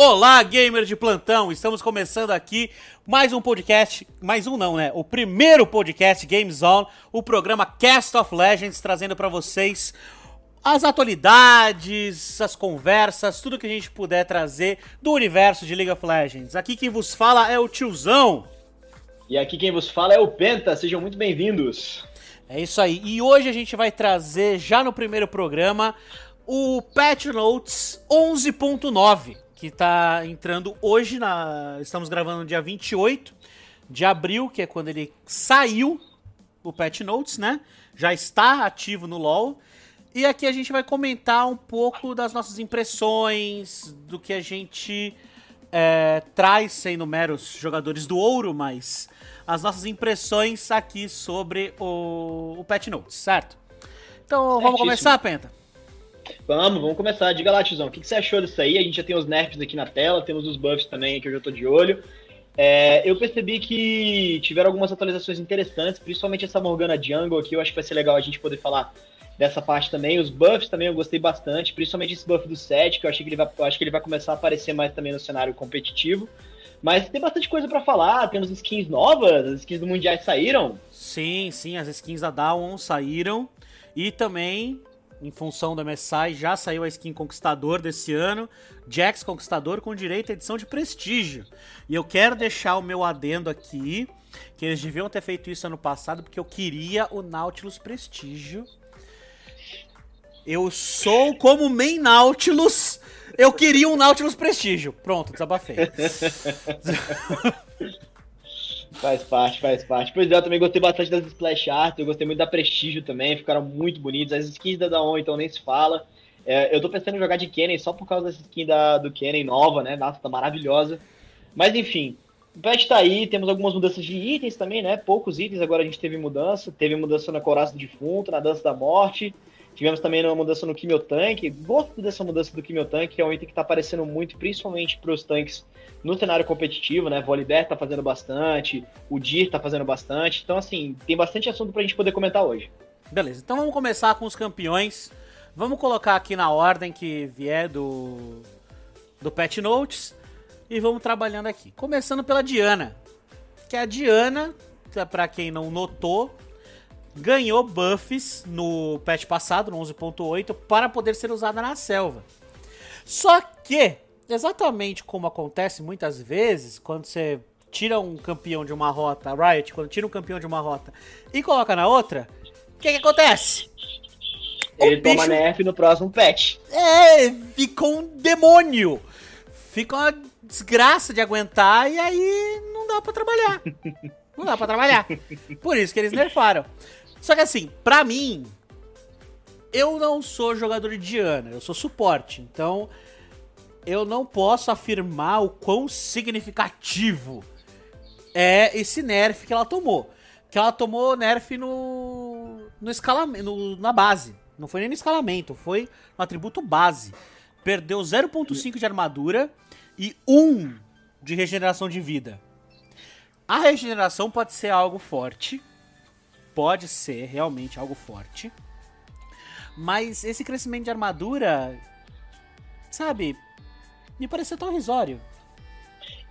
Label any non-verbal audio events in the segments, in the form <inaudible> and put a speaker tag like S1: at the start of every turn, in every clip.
S1: Olá, gamer de plantão! Estamos começando aqui mais um podcast, mais um não, né? O primeiro podcast Games On, o programa Cast of Legends, trazendo para vocês as atualidades, as conversas, tudo que a gente puder trazer do universo de League of Legends. Aqui quem vos fala é o tiozão.
S2: E aqui quem vos fala é o Penta, sejam muito bem-vindos.
S1: É isso aí. E hoje a gente vai trazer, já no primeiro programa, o Patch Notes 11.9 que está entrando hoje na. Estamos gravando no dia 28 de abril, que é quando ele saiu o Patch Notes, né? Já está ativo no LoL. E aqui a gente vai comentar um pouco das nossas impressões, do que a gente é, traz sendo meros jogadores do ouro, mas as nossas impressões aqui sobre o, o Patch Notes, certo? Então vamos começar, Penta?
S2: Vamos, vamos começar. Diga lá, tiozão, o que, que, você achou disso aí? A gente já tem os nerfs aqui na tela, temos os buffs também que eu já tô de olho. É, eu percebi que tiveram algumas atualizações interessantes, principalmente essa Morgana Jungle aqui, eu acho que vai ser legal a gente poder falar dessa parte também. Os buffs também eu gostei bastante, principalmente esse buff do set, que eu, achei que ele vai, eu acho que ele vai começar a aparecer mais também no cenário competitivo. Mas tem bastante coisa para falar, temos skins novas, as skins do Mundial saíram.
S1: Sim, sim, as skins da Dawn saíram. E também em função do MSI, já saiu a skin Conquistador desse ano, Jax Conquistador com direito à edição de prestígio. E eu quero deixar o meu adendo aqui, que eles deviam ter feito isso ano passado, porque eu queria o Nautilus Prestígio. Eu sou como main Nautilus, eu queria um Nautilus Prestígio. Pronto, desabafei. <laughs>
S2: Faz parte, faz parte. Pois é, eu também gostei bastante das splash art, eu gostei muito da Prestígio também, ficaram muito bonitos. As skins da Daon, então nem se fala. É, eu tô pensando em jogar de Kennen só por causa dessa skin da, do Kennen nova, né? Nossa, tá maravilhosa. Mas enfim, o patch tá aí, temos algumas mudanças de itens também, né? Poucos itens, agora a gente teve mudança. Teve mudança na Coraça do Defunto, na Dança da Morte. Tivemos também uma mudança no Tank. Gosto dessa mudança do Tank, que é um item que tá aparecendo muito, principalmente para os tanques no cenário competitivo, né? Volibear tá fazendo bastante, o Dir tá fazendo bastante. Então, assim, tem bastante assunto pra gente poder comentar hoje.
S1: Beleza, então vamos começar com os campeões. Vamos colocar aqui na ordem que vier do, do Pet Notes e vamos trabalhando aqui. Começando pela Diana, que a Diana, para quem não notou, ganhou buffs no patch passado, no 11.8, para poder ser usada na selva. Só que exatamente como acontece muitas vezes quando você tira um campeão de uma rota, Riot, quando tira um campeão de uma rota e coloca na outra, o que, que acontece?
S2: Ele o toma bicho... nerf no próximo patch.
S1: É, ficou um demônio. Fica uma desgraça de aguentar e aí não dá para trabalhar. não dá para trabalhar. Por isso que eles nerfaram. Só que assim, pra mim, eu não sou jogador de Diana, eu sou suporte. Então, eu não posso afirmar o quão significativo é esse nerf que ela tomou. Que ela tomou nerf no, no escalamento, na base. Não foi nem no escalamento, foi no atributo base. Perdeu 0.5 de armadura e 1 de regeneração de vida. A regeneração pode ser algo forte. Pode ser realmente algo forte. Mas esse crescimento de armadura, sabe, me pareceu tão risório.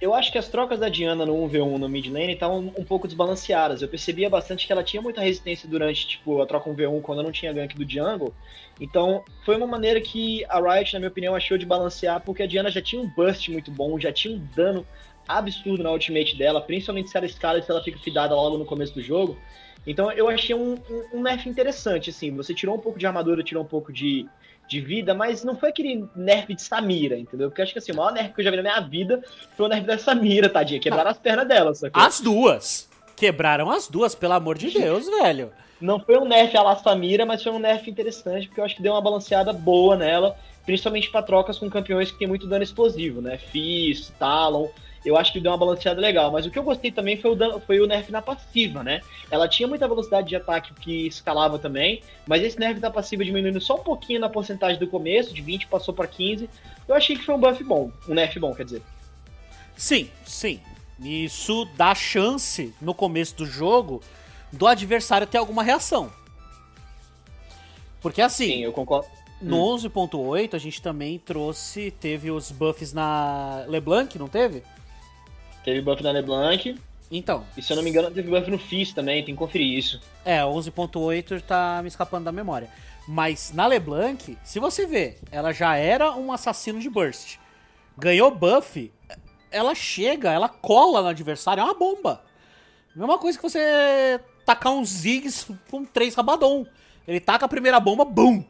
S2: Eu acho que as trocas da Diana no 1v1 no mid lane estavam um pouco desbalanceadas. Eu percebia bastante que ela tinha muita resistência durante tipo, a troca 1v1 quando não tinha gank do jungle. Então, foi uma maneira que a Riot, na minha opinião, achou de balancear, porque a Diana já tinha um burst muito bom, já tinha um dano absurdo na ultimate dela, principalmente se ela escala e se ela fica fidada logo no começo do jogo. Então eu achei um, um, um nerf interessante, assim. Você tirou um pouco de armadura, tirou um pouco de, de vida, mas não foi aquele nerf de Samira, entendeu? Porque acho que assim, o maior nerf que eu já vi na minha vida foi o nerf da Samira, tadinha. Quebraram as pernas dela, sacou?
S1: As duas! Quebraram as duas, pelo amor de Deus, <laughs> velho.
S2: Não foi um nerf a la Samira, mas foi um nerf interessante, porque eu acho que deu uma balanceada boa nela, principalmente para trocas com campeões que tem muito dano explosivo, né? Fizz, Talon eu acho que deu uma balanceada legal. Mas o que eu gostei também foi o, foi o nerf na passiva, né? Ela tinha muita velocidade de ataque que escalava também, mas esse nerf da passiva diminuindo só um pouquinho na porcentagem do começo, de 20 passou para 15. Eu achei que foi um buff bom, um nerf bom, quer dizer.
S1: Sim, sim. Isso dá chance no começo do jogo do adversário ter alguma reação. Porque assim.
S2: Sim, eu concordo.
S1: No 11.8 a gente também trouxe, teve os buffs na LeBlanc, não teve?
S2: Teve buff na LeBlanc.
S1: Então.
S2: E se eu não me engano, teve buff no Fizz também, tem que conferir isso.
S1: É, 11.8 tá me escapando da memória. Mas na LeBlanc, se você vê, ela já era um assassino de burst. Ganhou buff, ela chega, ela cola no adversário, é uma bomba. Mesma coisa que você tacar uns zigs com três rabadon. Ele taca a primeira bomba, BUM!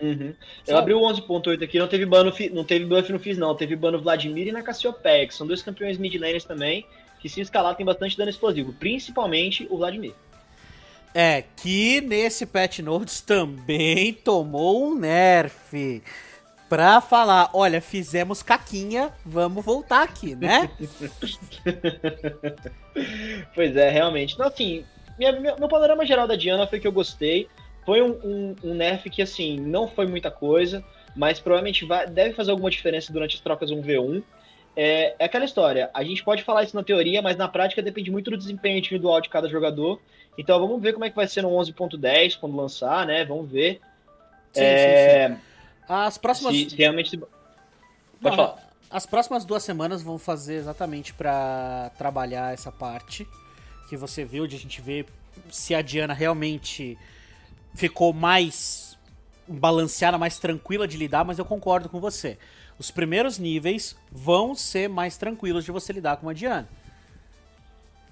S2: Uhum. Eu abri o 11.8 aqui, não teve, ban não teve buff no Fizz não, teve ban no Vladimir e na Cassiopeia, que são dois campeões mid laners também, que se escalar tem bastante dano explosivo, principalmente o Vladimir.
S1: É, que nesse patch notes também tomou um nerf. Pra falar, olha, fizemos caquinha, vamos voltar aqui, né? <laughs>
S2: pois é, realmente. Então, assim, minha, meu panorama geral da Diana foi que eu gostei. Foi um, um, um, nerf que, assim, não foi muita coisa, mas provavelmente vai, deve fazer alguma diferença durante as trocas 1v1. É, é, aquela história, a gente pode falar isso na teoria, mas na prática depende muito do desempenho individual de cada jogador. Então vamos ver como é que vai ser no 11.10 quando lançar, né? Vamos ver. Sim, é... sim, sim.
S1: As próximas.
S2: Se, se realmente. Pode Não, falar.
S1: As próximas duas semanas vão fazer exatamente para trabalhar essa parte que você viu, de a gente ver se a Diana realmente ficou mais balanceada, mais tranquila de lidar, mas eu concordo com você. Os primeiros níveis vão ser mais tranquilos de você lidar com uma Diana.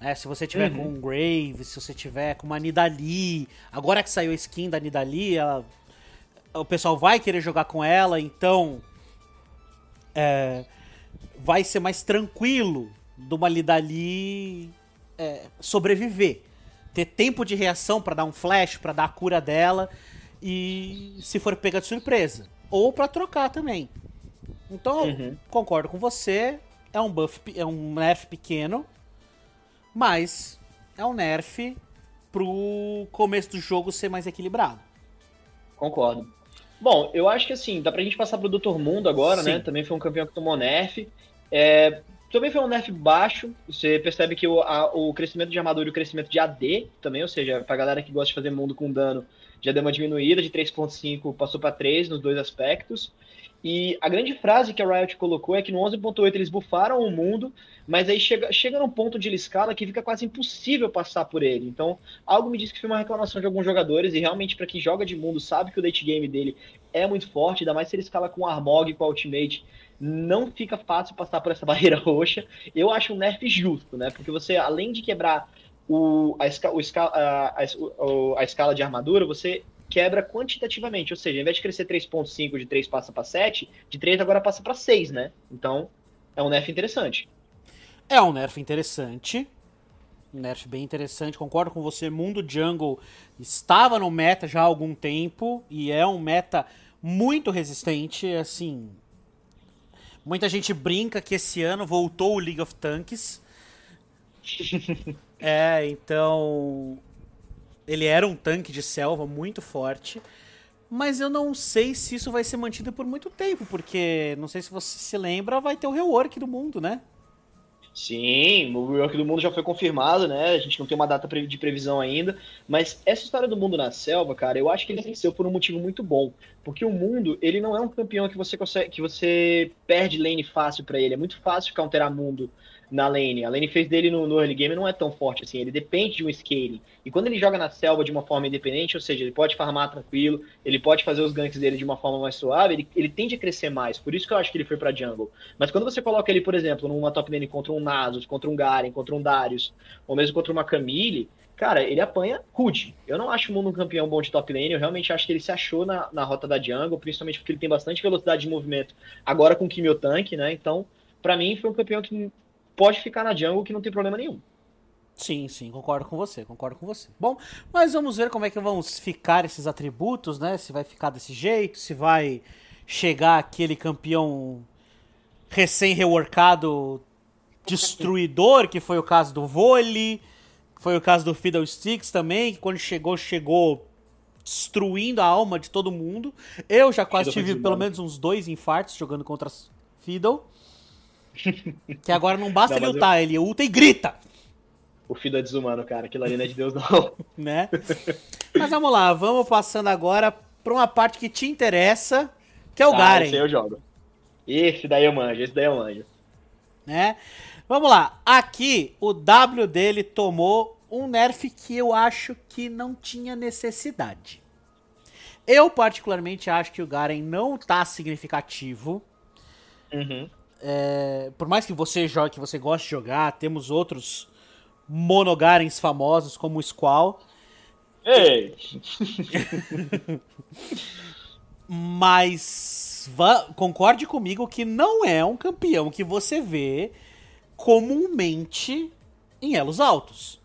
S1: É, se você tiver uhum. com um Grave, se você tiver com uma Nidali, agora que saiu a skin da Nidali, ela, o pessoal vai querer jogar com ela, então é, vai ser mais tranquilo de uma Nidali é, sobreviver ter tempo de reação para dar um flash, para dar a cura dela e se for pega de surpresa. Ou para trocar também. Então, uhum. concordo com você. É um buff, é um nerf pequeno, mas é um nerf pro começo do jogo ser mais equilibrado.
S2: Concordo. Bom, eu acho que assim, dá pra gente passar pro Dr. Mundo agora, né? Sim. né? Também foi um campeão que tomou nerf. É, também foi um nerf baixo. Você percebe que o, a, o crescimento de armadura e o crescimento de AD também, ou seja, pra galera que gosta de fazer mundo com dano, já deu uma diminuída de 3.5 passou para 3 nos dois aspectos. E a grande frase que a Riot colocou é que no 11.8 eles bufaram o mundo, mas aí chega, chega num ponto de escala que fica quase impossível passar por ele. Então, algo me diz que foi uma reclamação de alguns jogadores, e realmente para quem joga de mundo sabe que o late game dele é muito forte, ainda mais se ele escala com Armog e com Ultimate não fica fácil passar por essa <laughs> barreira roxa. Eu acho um nerf justo, né? Porque você, além de quebrar o, a, esca, o, a, a, a escala de armadura, você quebra quantitativamente. Ou seja, ao invés de crescer 3.5 de 3 passa para 7, de 3 agora passa para 6, né? Então, é um nerf interessante.
S1: É um nerf interessante. Um nerf bem interessante. Concordo com você. Mundo Jungle estava no meta já há algum tempo e é um meta muito resistente. Assim, Muita gente brinca que esse ano voltou o League of Tanks. <laughs> é, então. Ele era um tanque de selva muito forte. Mas eu não sei se isso vai ser mantido por muito tempo, porque não sei se você se lembra, vai ter o rework do mundo, né?
S2: Sim, o rework do mundo já foi confirmado, né? A gente não tem uma data de previsão ainda. Mas essa história do mundo na selva, cara, eu acho que ele venceu por um motivo muito bom. Porque o mundo, ele não é um campeão que você consegue, que você perde lane fácil para ele. É muito fácil counterar mundo na lane. A lane phase dele no, no, early game não é tão forte assim, ele depende de um scaling. E quando ele joga na selva de uma forma independente, ou seja, ele pode farmar tranquilo, ele pode fazer os ganks dele de uma forma mais suave, ele, ele tende a crescer mais. Por isso que eu acho que ele foi pra jungle. Mas quando você coloca ele, por exemplo, numa top lane contra um Nasus, contra um Garen, contra um Darius, ou mesmo contra uma Camille, cara, ele apanha rude. Eu não acho o Mundo um campeão bom de top lane, eu realmente acho que ele se achou na, na rota da jungle, principalmente porque ele tem bastante velocidade de movimento agora com o Kimio Tank, né? Então, para mim, foi um campeão que pode ficar na jungle que não tem problema nenhum.
S1: Sim, sim, concordo com você, concordo com você. Bom, mas vamos ver como é que vão ficar esses atributos, né? Se vai ficar desse jeito, se vai chegar aquele campeão recém-reworkado destruidor, que foi o caso do vôlei, foi o caso do Fiddlesticks também, que quando chegou, chegou destruindo a alma de todo mundo. Eu já quase tive pelo menos uns dois infartos jogando contra Fiddle. Que agora não basta não, ele ultar, eu... ele ulta e grita.
S2: O filho é desumano, cara. Aquilo ali não é de Deus, não. <laughs>
S1: né? Mas vamos lá, vamos passando agora pra uma parte que te interessa, que é o
S2: Tá,
S1: Garen.
S2: Esse aí eu jogo. Esse daí eu manjo, esse daí eu manjo.
S1: né? Vamos lá. Aqui, o W dele tomou um nerf que eu acho que não tinha necessidade. Eu, particularmente, acho que o Garen não tá significativo.
S2: Uhum.
S1: É, por mais que você jogue, que você goste de jogar, temos outros monogarens famosos, como o Squall.
S2: Ei! <laughs>
S1: Mas va- concorde comigo que não é um campeão que você vê comumente em elos altos.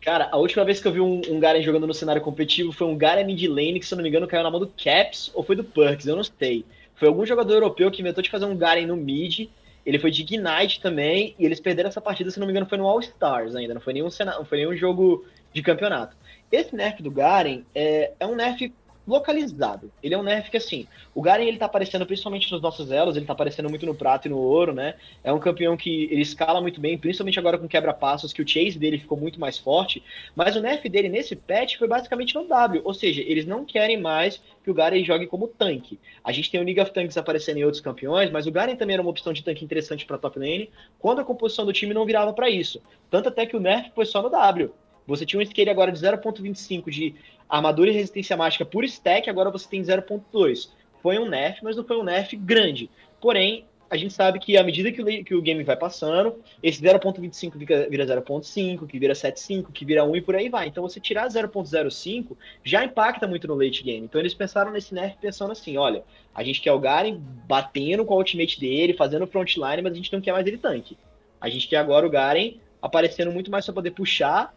S2: Cara, a última vez que eu vi um, um Garen jogando no cenário competitivo foi um Garen mid lane que, se eu não me engano, caiu na mão do Caps ou foi do Perks, eu não sei. Foi algum jogador europeu que inventou de fazer um Garen no mid. Ele foi de Ignite também, e eles perderam essa partida, se não me engano, foi no All Stars ainda, não foi nenhum, não foi nenhum jogo de campeonato. Esse nerf do Garen é, é um nerf localizado. Ele é um nerf que, assim, o Garen ele tá aparecendo principalmente nos nossos elos, ele tá aparecendo muito no prato e no ouro, né? É um campeão que ele escala muito bem, principalmente agora com quebra-passos, que o chase dele ficou muito mais forte. Mas o nerf dele nesse patch foi basicamente no W, ou seja, eles não querem mais que o Garen jogue como tanque. A gente tem o League of Tanks aparecendo em outros campeões, mas o Garen também era uma opção de tanque interessante para top lane, quando a composição do time não virava para isso. Tanto até que o nerf foi só no W. Você tinha um scale agora de 0.25 de armadura e resistência mágica por stack, agora você tem 0.2. Foi um nerf, mas não foi um nerf grande. Porém, a gente sabe que à medida que o, que o game vai passando, esse 0.25 vira, vira 0.5, que vira 7.5, que vira 1 e por aí vai. Então você tirar 0.05 já impacta muito no late game. Então eles pensaram nesse nerf pensando assim, olha, a gente quer o Garen batendo com a ultimate dele, fazendo frontline, mas a gente não quer mais ele tanque. A gente quer agora o Garen aparecendo muito mais para poder puxar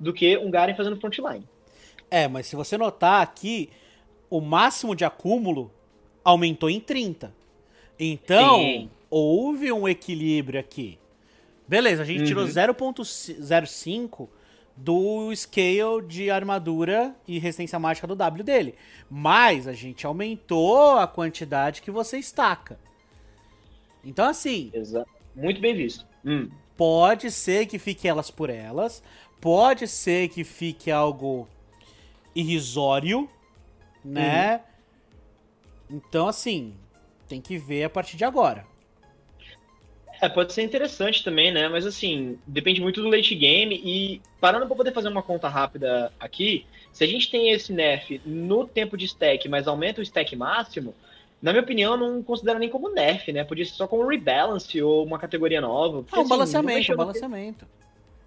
S2: do que um Garen fazendo frontline.
S1: É, mas se você notar aqui, o máximo de acúmulo aumentou em 30. Então,
S2: Sim.
S1: houve um equilíbrio aqui. Beleza, a gente tirou
S2: Uhum.
S1: 0.05 do scale de armadura e resistência mágica do W dele. Mas a gente aumentou a quantidade que você estaca. Então, assim,
S2: Exato. Muito bem visto. Hum.
S1: Pode ser que fique elas por elas. Pode ser que fique algo irrisório, né? Então, assim, tem que ver a partir de agora.
S2: É, pode ser interessante também, né? Mas assim, depende muito do late game. E parando pra poder fazer uma conta rápida aqui, se a gente tem esse nerf no tempo de stack, mas aumenta o stack máximo, na minha opinião, não considero nem como nerf, né? Podia ser só como rebalance ou uma categoria nova. porque,
S1: Ah, um
S2: assim,
S1: balanceamento, um
S2: no-
S1: balanceamento.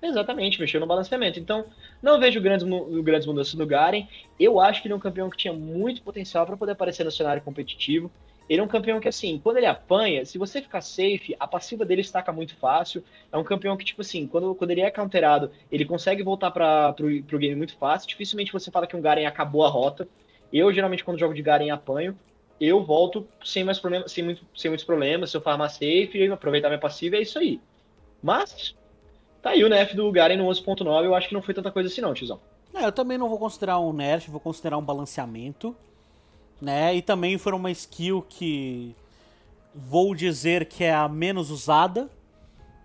S2: Exatamente, mexeu no balanceamento. Então, não vejo grandes, grandes mudanças no Garen. Eu acho que ele é um campeão que tinha muito potencial para poder aparecer no cenário competitivo. Ele é um campeão que, assim, quando ele apanha, se você ficar safe, a passiva dele estaca muito fácil. É um campeão que, tipo assim, quando, quando ele é counterado, ele consegue voltar para pro game muito fácil. Dificilmente você fala que um Garen acabou a rota. Eu, geralmente, quando jogo de Garen apanho, eu volto sem mais problemas, sem, muito, sem muitos problemas. Se eu farmar safe, aproveitar minha passiva, é isso aí. Mas, Tá aí o nerf do Garen no 11.9, eu acho que não foi tanta coisa assim não, tiozão.
S1: É, eu também não vou considerar um nerf, vou considerar um balanceamento, né? E também foi uma skill que vou dizer que é a menos usada,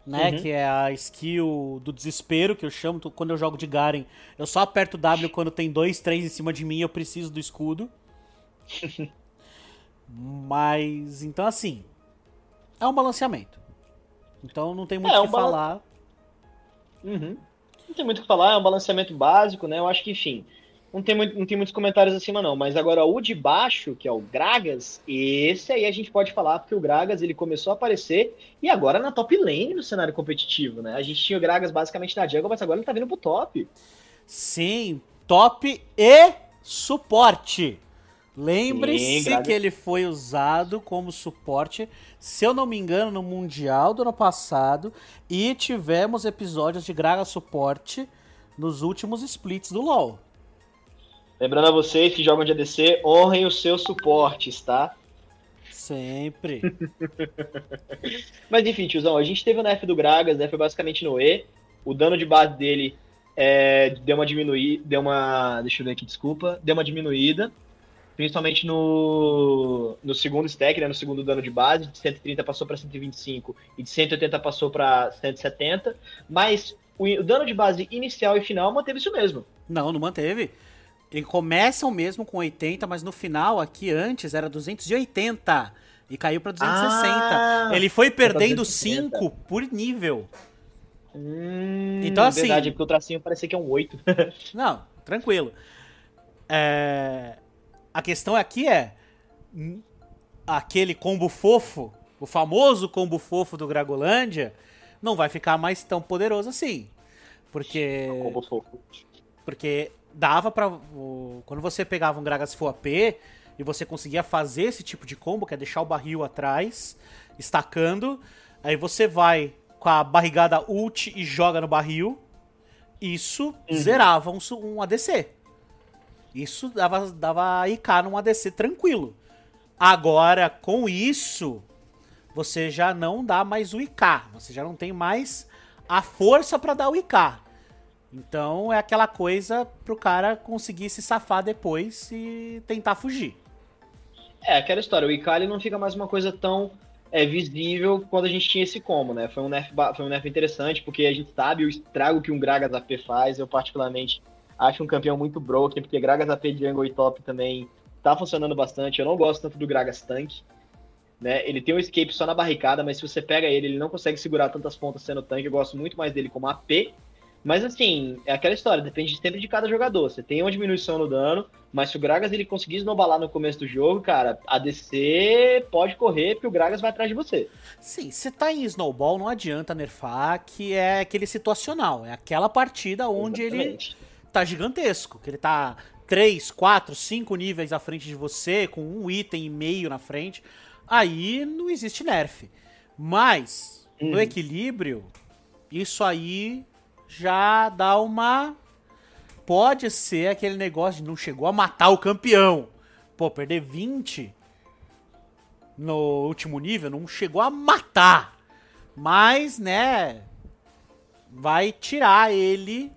S1: né?
S2: Uhum.
S1: Que é a skill do desespero, que eu chamo quando eu jogo de Garen. Eu só aperto W quando tem dois, três em cima de mim e eu preciso do escudo. <laughs> Mas, então assim, é um balanceamento. Então não tem muito
S2: É,
S1: o
S2: um
S1: que falar.
S2: Uhum. Não tem muito o que falar, é um balanceamento básico, né? Eu acho que, enfim, não tem, muito, não tem muitos comentários acima não. Mas agora o de baixo, que é o Gragas, esse aí a gente pode falar, porque o Gragas ele começou a aparecer e agora na top lane no cenário competitivo, né? A gente tinha o Gragas basicamente na jungle, mas agora ele tá vindo pro top.
S1: Sim, top e suporte. Lembre-se que ele foi usado como suporte, se eu não me engano, no Mundial do ano passado. E tivemos episódios de Graga suporte nos últimos splits do LoL.
S2: Lembrando a vocês que jogam de ADC, honrem os seus suportes, tá?
S1: Sempre. <laughs>
S2: Mas enfim, tiozão, a gente teve o nerf do Gragas, né? Foi basicamente no E. O dano de base dele é, deu uma diminuída. Deu uma. Deixa eu ver aqui, desculpa. Deu uma diminuída. Principalmente no, no segundo stack, né? No segundo dano de base. De 130 passou para 125 e de 180 passou para 170. Mas o, o dano de base inicial e final manteve isso mesmo.
S1: não, não manteve. Ele começam mesmo com 80, mas no final, aqui antes, era 280. E caiu pra 260.
S2: Ah,
S1: ele foi perdendo
S2: 260.
S1: 5 por nível.
S2: Hum,
S1: Então, assim-
S2: Verdade, porque o tracinho parecia que é um 8. <laughs>
S1: Não, tranquilo. É, A questão aqui é. Aquele combo fofo, o famoso combo fofo do Gragolândia, não vai ficar mais tão poderoso assim. Porque.
S2: Combo fofo.
S1: Porque dava pra. o- Quando você pegava um Gragas Full AP e você conseguia fazer esse tipo de combo, que é deixar o barril atrás, estacando, aí você vai com a barrigada ult e joga no barril. Isso zerava um, um ADC. Isso dava, dava IK num ADC tranquilo. Agora, com isso, você já não dá mais o IK. Você já não tem mais a força pra dar o IK. Então é aquela coisa pro cara conseguir se safar depois e tentar fugir.
S2: É, aquela história, o Ikali não fica mais uma coisa tão é, visível quando a gente tinha esse combo, né? Foi um, nerf, foi um nerf interessante, porque a gente sabe o estrago que um Gragas AP faz. Eu, particularmente, acho um campeão muito broken, porque Gragas AP Jungle e Top também tá funcionando bastante. Eu não gosto tanto do Gragas Tank. Né? Ele tem um escape só na barricada, mas se você pega ele, ele não consegue segurar tantas pontas sendo tanque. Eu gosto muito mais dele como AP. Mas assim, é aquela história, depende sempre de cada jogador. Você tem uma diminuição no dano, mas se o Gragas ele conseguir esnobalar no começo do jogo, cara, a DC pode correr porque o Gragas vai atrás de você.
S1: Sim, se tá em Snowball, não adianta nerfar, que é aquele situacional. É aquela partida onde ele
S2: Exatamente.
S1: Tá gigantesco. Que ele tá 3, 4, 5 níveis à frente de você, com um item e meio na frente. Aí não existe nerf. Mas, no
S2: Uhum.
S1: equilíbrio, isso aí já dá uma. Pode ser aquele negócio de não chegou a matar o campeão. Pô, perder 20 no último nível não chegou a matar. Mas, né. Vai tirar ele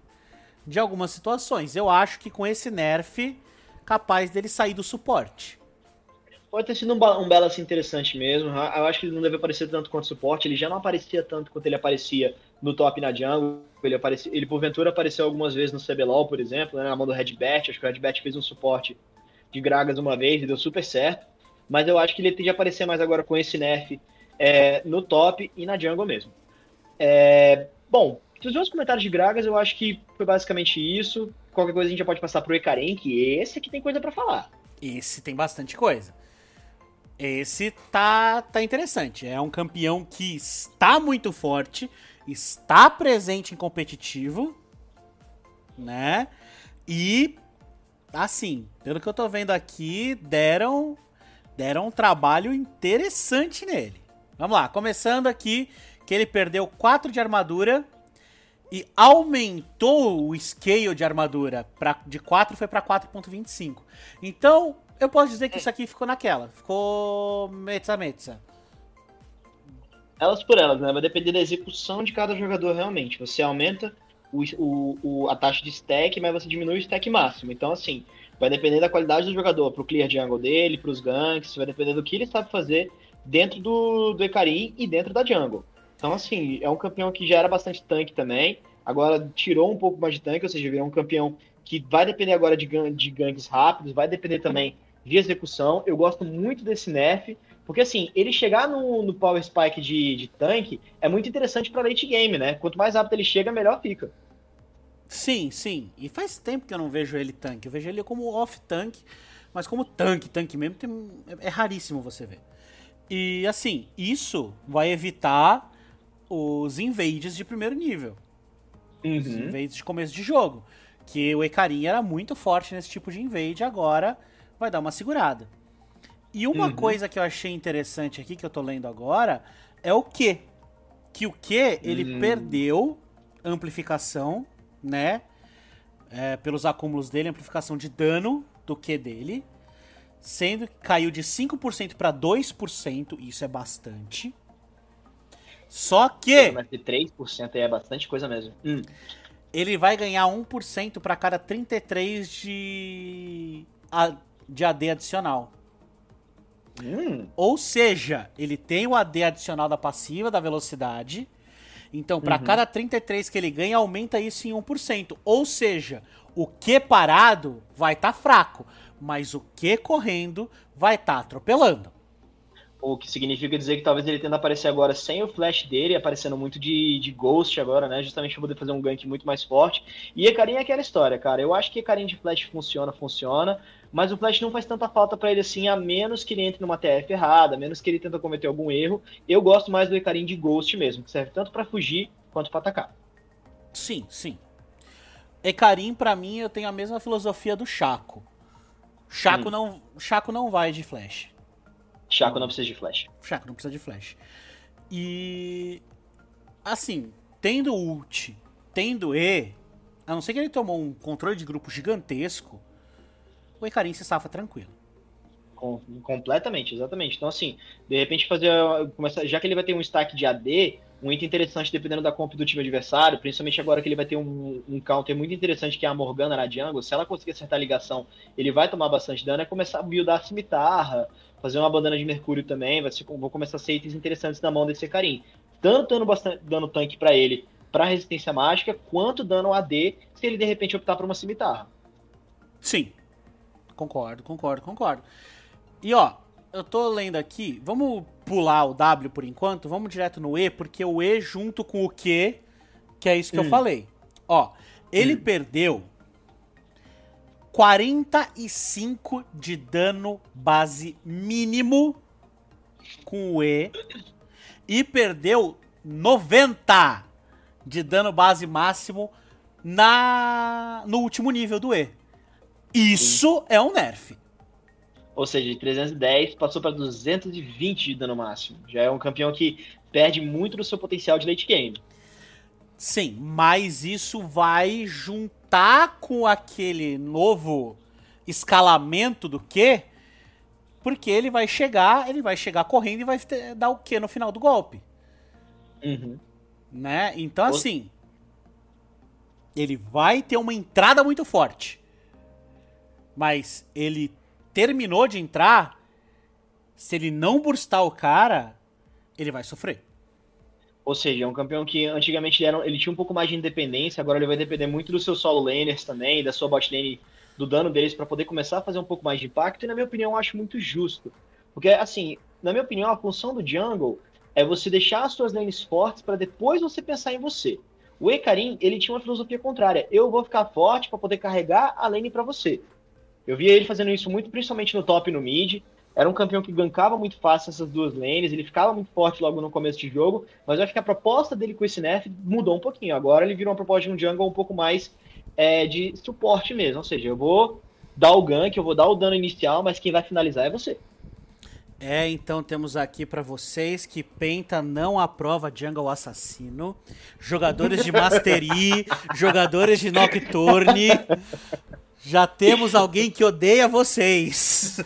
S1: de algumas situações. Eu acho que com esse nerf, capaz dele sair do suporte.
S2: Pode ter sido um, um balance interessante mesmo. Eu acho que ele não deve aparecer tanto quanto suporte. Ele já não aparecia tanto quanto ele aparecia no top na jungle. Ele, aparecia, ele porventura apareceu algumas vezes no CBLOL, por exemplo, né, na mão do Redbert. Acho que o Redbert fez um suporte de Gragas uma vez e deu super certo. Mas eu acho que ele tem de aparecer mais agora com esse nerf é, no top e na jungle mesmo. É, bom, dos meus comentários de Gragas, eu acho que foi basicamente isso. Qualquer coisa a gente já pode passar pro Ekarim, que esse aqui tem coisa pra falar.
S1: Esse tem bastante coisa. Esse tá, tá interessante. É um campeão que está muito forte, está presente em competitivo, né? E, assim, pelo que eu tô vendo aqui, deram, deram um trabalho interessante nele. Vamos lá, começando aqui, que ele perdeu 4 de armadura e aumentou o scale de armadura pra, de 4 foi pra 4.25. Então, eu posso dizer que isso aqui ficou naquela. Ficou metza metza.
S2: Elas por elas, né? Vai depender da execução de cada jogador realmente. Você aumenta o, o, o- a taxa de stack, mas você diminui o stack máximo. Então, assim, vai depender da qualidade do jogador, pro clear jungle dele, pros ganks, vai depender do que ele sabe fazer dentro do, do Ekarim e dentro da jungle. Então, assim, é um campeão que já era bastante tanque também, agora tirou um pouco mais de tanque, ou seja, virou um campeão que vai depender agora de, de ganks rápidos, vai depender também de execução. Eu gosto muito desse nerf, porque assim, ele chegar no, no Power Spike de, de tanque é muito interessante pra late game, né? Quanto mais rápido ele chega, melhor fica.
S1: Sim, sim. E faz tempo que eu não vejo ele tanque. Eu vejo ele como off-tank, mas como tanque, tanque mesmo, tem- é raríssimo você ver. E assim, isso vai evitar os invades de primeiro nível. Os
S2: Uhum.
S1: invades de começo de jogo. Que o Ekarim era muito forte nesse tipo de invade, agora vai dar uma segurada. E uma
S2: Uhum.
S1: coisa que eu achei interessante aqui, que eu tô lendo agora, é o Q. Que o Q, ele
S2: Hum.
S1: perdeu amplificação, né? É, pelos acúmulos dele, amplificação de dano do Q dele. Sendo que caiu de 5% para 2%, isso é bastante. Só que
S2: Mas de 3% aí é bastante coisa mesmo. Hum.
S1: ele vai ganhar 1% para cada 33 de, de AD adicional.
S2: Hum.
S1: Ou seja, ele tem o AD adicional da passiva, da velocidade, Então, para uhum. cada 33 que ele ganha, aumenta isso em 1%. Ou seja, o que parado vai estar tá fraco, mas o que correndo vai estar tá atropelando.
S2: O que significa dizer que talvez ele tenda a aparecer agora sem o flash dele, aparecendo muito de, de Ghost agora, né? Justamente para poder fazer um gank muito mais forte. E Ekarim é aquela história, cara. Eu acho que Ekarim de flash funciona, funciona. Mas o flash não faz tanta falta para ele assim, a menos que ele entre numa TF errada, a menos que ele tenta cometer algum erro. Eu gosto mais do Ekarim de Ghost mesmo, que serve tanto para fugir quanto para atacar.
S1: Sim, sim. Ekarim, para mim, eu tenho a mesma filosofia do Chaco. Chaco, hum. não, Chaco não vai de flash.
S2: Chaco não precisa de flash.
S1: Chaco não precisa de flash. E. Assim, tendo ult, tendo E, a não ser que ele tomou um controle de grupo gigantesco, o Ekarim se safa tranquilo.
S2: Com, completamente, exatamente. Então, assim, de repente fazer. Começar, já que ele vai ter um stack de AD, um item interessante dependendo da comp do time adversário, principalmente agora que ele vai ter um, um counter muito interessante que é a Morgana na jungle, se ela conseguir acertar a ligação, ele vai tomar bastante dano, é começar a buildar a cimitarra, fazer uma bandana de mercúrio também, vai ser, vão começar a ser itens interessantes na mão desse carinho. Tanto dando bastante dano tanque para ele, para resistência mágica, quanto dano AD, se ele de repente optar por uma cimitarra.
S1: Sim. Concordo, concordo, concordo. E ó, eu tô lendo aqui, vamos pular o W por enquanto, vamos direto no E, porque o E junto com o Q, que é isso que hum. eu falei. Ó, ele hum. perdeu 45 de dano base mínimo com o E e perdeu 90 de dano base máximo na no último nível do E. Isso Sim. é um nerf.
S2: Ou seja, de 310 passou para 220 de dano máximo. Já é um campeão que perde muito do seu potencial de late game.
S1: Sim, mas isso vai juntar com aquele novo escalamento do Q, porque ele vai chegar, ele vai chegar correndo e vai ter, dar o Q no final do golpe.
S2: Uhum.
S1: Né? Então, assim, ele vai ter uma entrada muito forte. Mas ele terminou de entrar, se ele não burstar o cara, ele vai sofrer.
S2: Ou seja, é um campeão que antigamente ele, era, ele tinha um pouco mais de independência, agora ele vai depender muito dos seus solo laners também, da sua bot lane, do dano deles para poder começar a fazer um pouco mais de impacto, e na minha opinião eu acho muito justo. Porque, assim, na minha opinião, a função do jungle é você deixar as suas lanes fortes para depois você pensar em você. O Ekarim, ele tinha uma filosofia contrária. Eu vou ficar forte para poder carregar a lane para você. Eu via ele fazendo isso muito, principalmente no top e no mid. Era um campeão que gankava muito fácil essas duas lanes, ele ficava muito forte logo no começo de jogo, mas eu acho que a proposta dele com esse nerf mudou um pouquinho. Agora ele virou uma proposta de um jungle um pouco mais é, de suporte mesmo, ou seja, eu vou dar o gank, eu vou dar o dano inicial, mas quem vai finalizar é você.
S1: É, então temos aqui para vocês que Penta não aprova Jungle Assassino. Jogadores de Mastery, <laughs> jogadores de Nocturne. Já temos alguém que odeia vocês.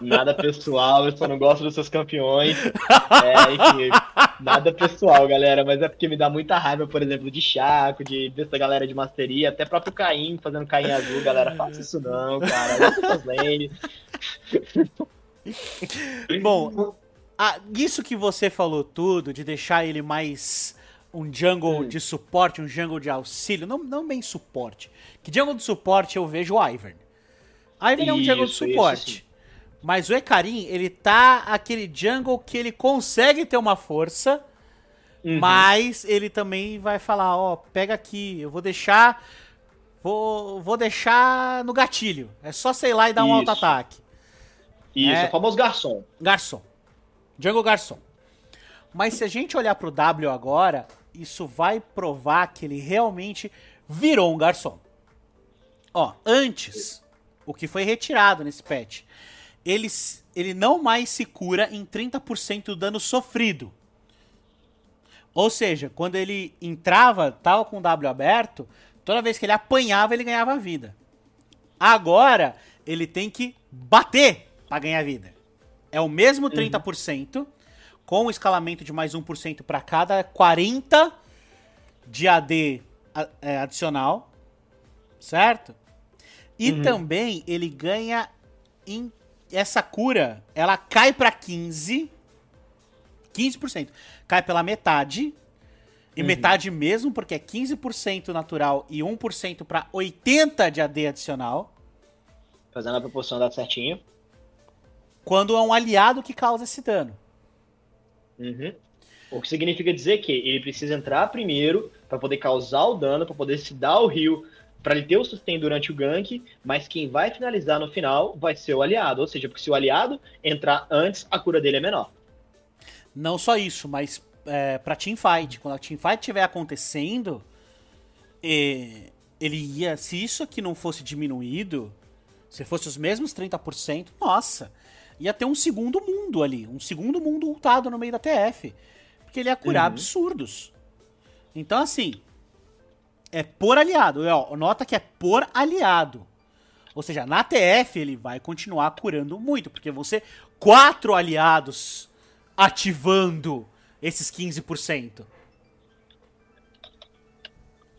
S2: Nada pessoal, eu só não gosto dos seus campeões. É, enfim, nada pessoal, galera, mas é porque me dá muita raiva, por exemplo, de Chaco, de dessa galera de masteria, até próprio Caim fazendo Caim azul, galera. Faça isso não, cara.
S1: Bom, a, isso que você falou tudo, de deixar ele mais um jungle hum. de suporte, um jungle de auxílio, não, não bem suporte. Que jungle de suporte eu vejo o Ivern. Ivern é um jungle de suporte. Mas o Ekarim, ele tá aquele jungle que ele consegue ter uma força, uhum. mas ele também vai falar, ó, oh, pega aqui, eu vou deixar vou, vou deixar no gatilho. É só sei lá e dar um alto ataque.
S2: Isso, é, o famoso garçom.
S1: Garçom. Jungle garçom. Mas se a gente olhar pro W agora, isso vai provar que ele realmente virou um garçom. Ó, antes, o que foi retirado nesse patch, ele, ele não mais se cura em 30% do dano sofrido. Ou seja, quando ele entrava, tava com o W aberto, toda vez que ele apanhava, ele ganhava vida. Agora, ele tem que bater para ganhar vida. É o mesmo 30%, uhum. Com o escalamento de mais 1% para cada 40 de AD é, adicional, certo? E uhum. também ele ganha em essa cura, ela cai para 15 15%. Cai pela metade E uhum. metade mesmo, porque é 15% natural e 1% para 80 de AD adicional.
S2: Fazendo a proporção dar certinho.
S1: Quando é um aliado que causa esse dano.
S2: Uhum. O que significa dizer que ele precisa entrar primeiro para poder causar o dano, para poder se dar o rio, para ele ter o sustain durante o gank, mas quem vai finalizar no final vai ser o aliado. Ou seja, porque se o aliado entrar antes, a cura dele é menor.
S1: Não só isso, mas é, pra teamfight, quando a teamfight estiver acontecendo, ele ia. Se isso aqui não fosse diminuído, se fosse os mesmos 30%, nossa, ia ter um segundo mundo ali. Um segundo mundo ultado no meio da TF. Porque ele ia curar uhum. absurdos. Então, assim, é por aliado. Ó, nota que é por aliado. Ou seja, na TF ele vai continuar curando muito, porque você quatro aliados ativando esses 15%.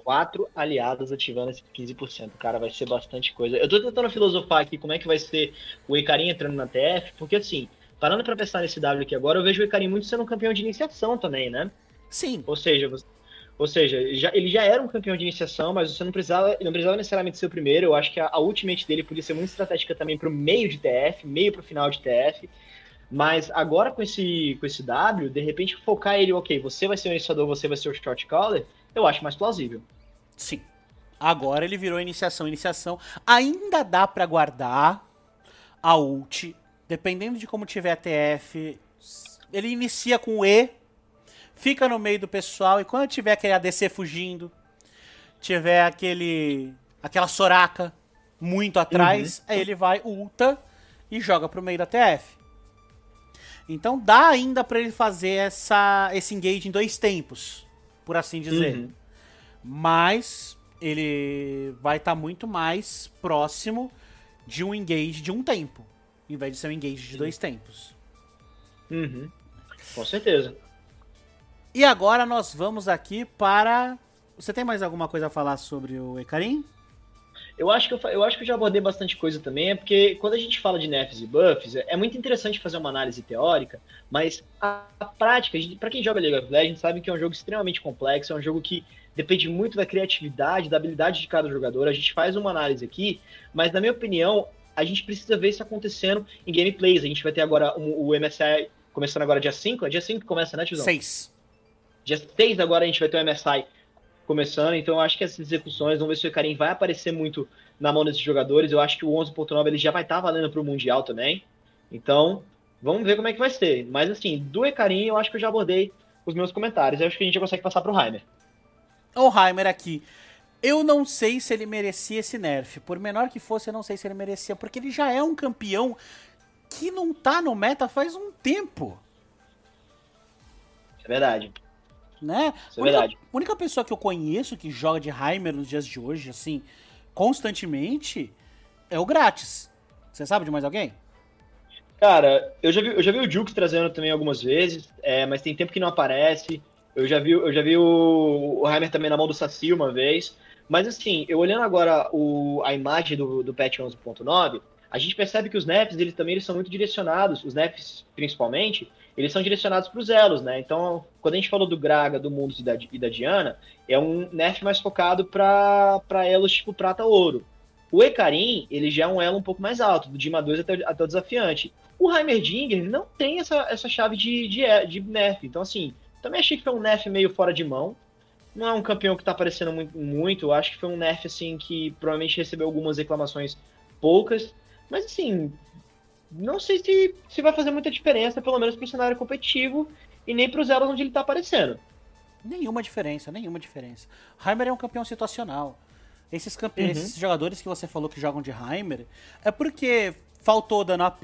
S2: Quatro aliados ativando esses 15%. Cara, vai ser bastante coisa. Eu tô tentando filosofar aqui como é que vai ser o Icarim entrando na TF, porque assim, parando pra pensar nesse W aqui agora, eu vejo o Icarim muito sendo um campeão de iniciação também, né?
S1: Sim.
S2: Ou seja, você ou seja, já, ele já era um campeão de iniciação, mas você não precisava, não precisava necessariamente ser o primeiro. Eu acho que a, a ultimate dele podia ser muito estratégica também para o meio de TF, meio para o final de TF. Mas agora com esse, com esse W, de repente focar ele, ok, você vai ser o iniciador, você vai ser o short caller, eu acho mais plausível.
S1: Sim. Agora ele virou iniciação, iniciação. Ainda dá para guardar a ult, dependendo de como tiver a TF. Ele inicia com E, fica no meio do pessoal e quando tiver aquele ADC fugindo, tiver aquele aquela soraca muito atrás, uhum. aí ele vai ulta e joga pro meio da TF. Então dá ainda para ele fazer essa esse engage em dois tempos, por assim dizer. Uhum. Mas ele vai estar tá muito mais próximo de um engage de um tempo, em vez de ser um engage de dois tempos.
S2: Uhum. Com certeza.
S1: E agora nós vamos aqui para. Você tem mais alguma coisa a falar sobre o Ekarim?
S2: Eu acho, que eu, eu acho que eu já abordei bastante coisa também, é porque quando a gente fala de nerfs e buffs, é, é muito interessante fazer uma análise teórica, mas a, a prática, para quem joga League of Legends, sabe que é um jogo extremamente complexo, é um jogo que depende muito da criatividade, da habilidade de cada jogador. A gente faz uma análise aqui, mas na minha opinião, a gente precisa ver isso acontecendo em gameplays. A gente vai ter agora o, o MSI começando agora dia 5, é dia 5 que começa, né, Tizão?
S1: 6.
S2: Dia 6 agora a gente vai ter o MSI começando, então eu acho que essas execuções, vamos ver se o Karim vai aparecer muito na mão desses jogadores. Eu acho que o 11.9 ele já vai estar tá valendo para o Mundial também. Então, vamos ver como é que vai ser. Mas assim, do Ecarim eu acho que eu já abordei os meus comentários. Eu acho que a gente já consegue passar para o Heimer.
S1: O Heimer aqui. Eu não sei se ele merecia esse nerf. Por menor que fosse, eu não sei se ele merecia, porque ele já é um campeão que não tá no meta faz um tempo.
S2: É verdade.
S1: Né?
S2: Isso é única, verdade.
S1: A única pessoa que eu conheço que joga de Heimer nos dias de hoje, assim, constantemente, é o Grátis. Você sabe de mais alguém?
S2: Cara, eu já vi, eu já vi o Jukes trazendo também algumas vezes, é, mas tem tempo que não aparece. Eu já vi, eu já vi o, o Heimer também na mão do Saci uma vez. Mas assim, eu olhando agora o, a imagem do, do patch 11.9, a gente percebe que os nerfs eles também eles são muito direcionados, os nerfs principalmente, eles são direcionados para os elos, né? Então, quando a gente falou do Graga, do Mundus e da, e da Diana, é um nerf mais focado para elos tipo prata ouro. O Ekarim, ele já é um elo um pouco mais alto, do Dima 2 até, até o desafiante. O Heimerdinger não tem essa, essa chave de, de, de nerf. Então, assim, também achei que foi um nerf meio fora de mão. Não é um campeão que tá aparecendo muito, muito. Acho que foi um nerf, assim, que provavelmente recebeu algumas reclamações poucas. Mas, assim, não sei se, se vai fazer muita diferença, pelo menos pro cenário competitivo e nem pros elos onde ele tá aparecendo.
S1: Nenhuma diferença, nenhuma diferença. Heimer é um campeão situacional. Esses campeões, uhum. esses jogadores que você falou que jogam de Heimer, é porque faltou dano AP,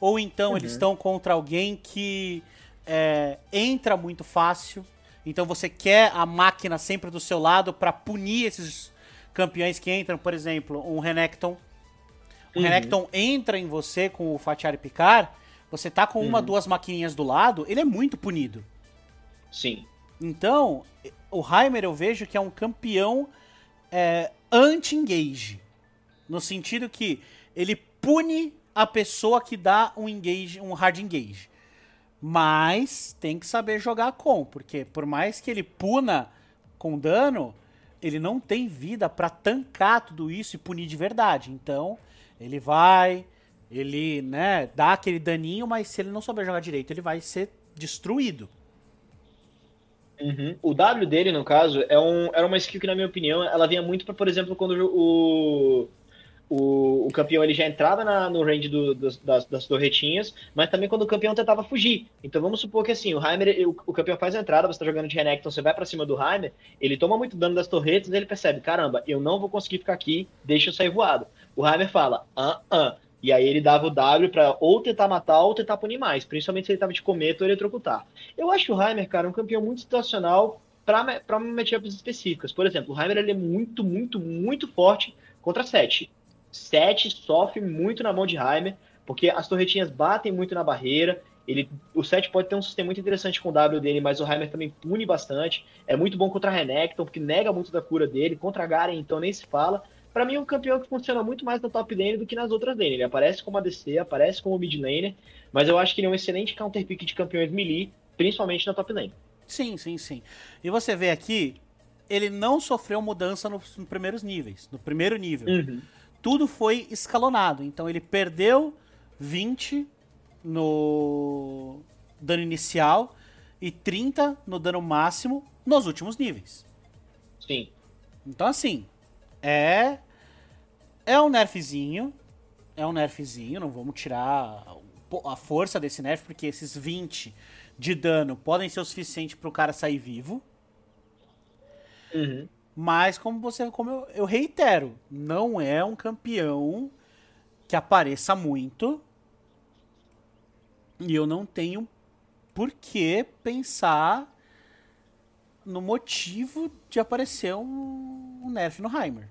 S1: ou então uhum. eles estão contra alguém que é, entra muito fácil. Então você quer a máquina sempre do seu lado para punir esses campeões que entram, por exemplo, um Renekton o uhum. Renekton entra em você com o Fatiari Picar, você tá com uma, uhum. duas maquininhas do lado, ele é muito punido.
S2: Sim.
S1: Então, o Heimer eu vejo que é um campeão é, anti-engage. No sentido que ele pune a pessoa que dá um engage, um hard engage. Mas tem que saber jogar com, porque por mais que ele puna com dano, ele não tem vida para tancar tudo isso e punir de verdade. Então, ele vai, ele, né, dá aquele daninho, mas se ele não souber jogar direito, ele vai ser destruído.
S2: Uhum. O W dele, no caso, é um, era uma skill que, na minha opinião, ela vinha muito para, por exemplo, quando o, o, o campeão ele já entrava na, no range do, das, das, torretinhas, mas também quando o campeão tentava fugir. Então vamos supor que assim, o Heimer, o, o campeão faz a entrada, você tá jogando de Renekton, você vai para cima do Heimer, ele toma muito dano das torretas ele percebe, caramba, eu não vou conseguir ficar aqui, deixa eu sair voado. O Heimer fala, ah, ah. E aí ele dava o W para ou tentar matar ou tentar punir mais, principalmente se ele tava de cometa ou eletrocutar. Eu acho o Heimer, cara, um campeão muito situacional para matchups específicas. Por exemplo, o Heimer ele é muito, muito, muito forte contra 7. 7 sofre muito na mão de Heimer, porque as torretinhas batem muito na barreira. Ele, o 7 pode ter um sistema muito interessante com o W dele, mas o Heimer também pune bastante. É muito bom contra a Renekton, porque nega muito da cura dele. Contra a Garen, então, nem se fala para mim é um campeão que funciona muito mais na top lane do que nas outras lane. Ele aparece como ADC, aparece como mid laner, mas eu acho que ele é um excelente counter pick de campeões melee, principalmente na top lane.
S1: Sim, sim, sim. E você vê aqui, ele não sofreu mudança nos, nos primeiros níveis, no primeiro nível. Uhum. Tudo foi escalonado. Então ele perdeu 20 no dano inicial e 30 no dano máximo nos últimos níveis.
S2: Sim.
S1: Então assim, é é um nerfzinho. É um nerfzinho, não vamos tirar a força desse nerf, porque esses 20 de dano podem ser o suficiente para o cara sair vivo.
S2: Uhum.
S1: Mas como você, como eu, eu, reitero, não é um campeão que apareça muito. E eu não tenho por que pensar no motivo de aparecer um, um nerf no Heimer.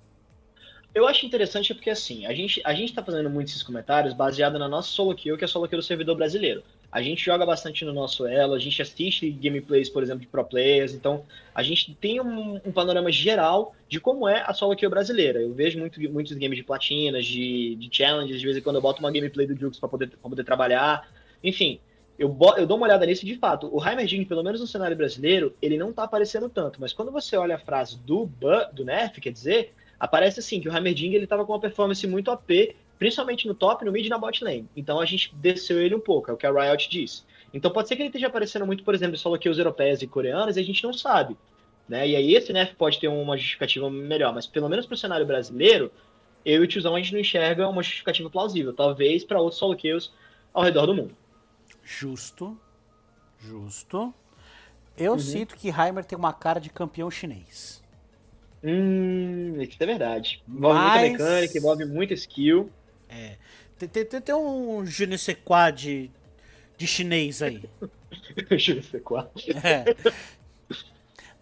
S2: Eu acho interessante porque, assim, a gente, a gente tá fazendo muitos esses comentários baseado na nossa solo kill, que é a solo kill do servidor brasileiro. A gente joga bastante no nosso elo, a gente assiste gameplays, por exemplo, de pro players, então a gente tem um, um panorama geral de como é a solo kill brasileira. Eu vejo muito, muitos games de platinas, de, de challenges, de vez em quando eu boto uma gameplay do Jukes pra poder, pra poder trabalhar. Enfim, eu, eu dou uma olhada nisso de fato. O Heimerding, pelo menos no cenário brasileiro, ele não tá aparecendo tanto, mas quando você olha a frase do, do Nerf, quer dizer, aparece assim que o Hammerding ele estava com uma performance muito AP, principalmente no top, no mid e na bot lane. Então a gente desceu ele um pouco, é o que a Riot diz. Então pode ser que ele esteja aparecendo muito, por exemplo, solo kills europeias e coreanas e a gente não sabe. Né? E aí esse nerf pode ter uma justificativa melhor, mas pelo menos para o cenário brasileiro, eu e o tiozão a gente não enxerga uma justificativa plausível. Talvez para outros solo kills ao redor do mundo.
S1: Justo. Justo. Eu uhum. sinto que Heimer tem uma cara de campeão chinês.
S2: Hum, isso é verdade. Envolve Mas... muita mecânica, envolve muita skill.
S1: É. Tem, tem, tem, tem um je ne sais quoi de, de chinês aí. <laughs>
S2: je ne sais quoi.
S1: É.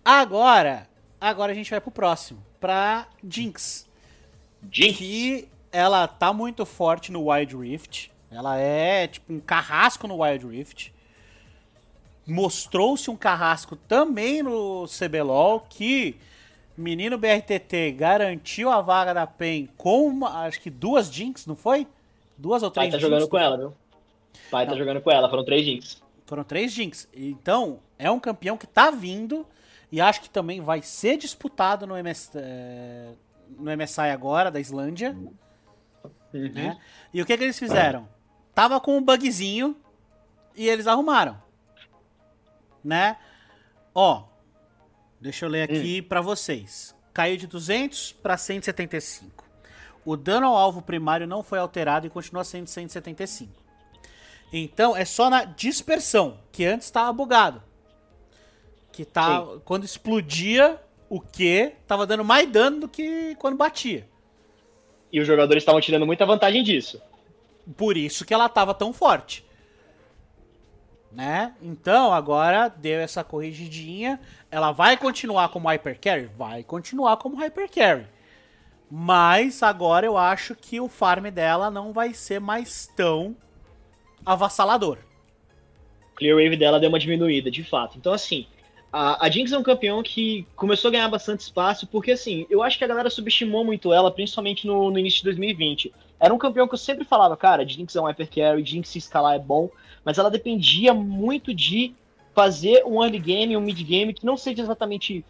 S1: Agora, agora a gente vai pro próximo. Pra Jinx.
S2: Jinx.
S1: Que ela tá muito forte no Wild Rift. Ela é tipo um carrasco no Wild Rift. Mostrou-se um carrasco também no CBLOL que Menino BRTT garantiu a vaga da PEN com, uma, acho que duas Jinx, não foi? Duas ou três
S2: Pai tá jogando com ela, viu? Pai tá não. tá jogando com ela, foram três Jinx.
S1: Foram três Jinx. Então, é um campeão que tá vindo e acho que também vai ser disputado no, MS, é, no MSI agora, da Islândia. Uhum. Né? E o que, que eles fizeram? Tava com um bugzinho e eles arrumaram. Né? Ó, Deixa eu ler aqui hum. para vocês. Caiu de 200 para 175. O dano ao alvo primário não foi alterado e continua sendo 175. Então é só na dispersão, que antes estava bugado. Que tá Sim. quando explodia o que tava dando mais dano do que quando batia.
S2: E os jogadores estavam tirando muita vantagem disso.
S1: Por isso que ela tava tão forte né? Então, agora deu essa corrigidinha. Ela vai continuar como Hyper Carry? Vai continuar como Hyper Carry. Mas agora eu acho que o farm dela não vai ser mais tão avassalador.
S2: Clear Wave dela deu uma diminuída, de fato. Então, assim, A, a Jinx é um campeão que começou a ganhar bastante espaço, porque assim, eu acho que a galera subestimou muito ela, principalmente no, no início de 2020. Era um campeão que eu sempre falava, cara, Jinx é um hyper carry, Jinx se escalar é bom, mas ela dependia muito de fazer um early game, um mid game que não seja exatamente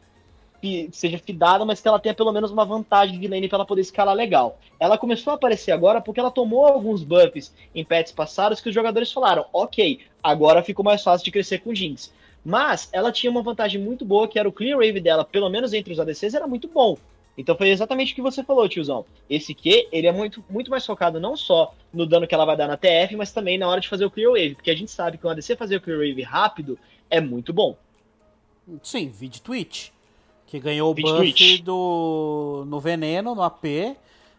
S2: seja fidada, mas que ela tenha pelo menos uma vantagem de lane para ela poder escalar legal. Ela começou a aparecer agora porque ela tomou alguns buffs em pets passados que os jogadores falaram, ok, agora ficou mais fácil de crescer com Jinx. Mas ela tinha uma vantagem muito boa, que era o clear wave dela, pelo menos entre os ADCs, era muito bom. Então foi exatamente o que você falou, tiozão. Esse Q, ele é muito, muito mais focado não só no dano que ela vai dar na TF, mas também na hora de fazer o clear wave, porque a gente sabe que o ADC fazer o clear wave rápido é muito bom.
S1: Sim, vídeo Twitch, que ganhou o buff Twitch. do no veneno, no AP,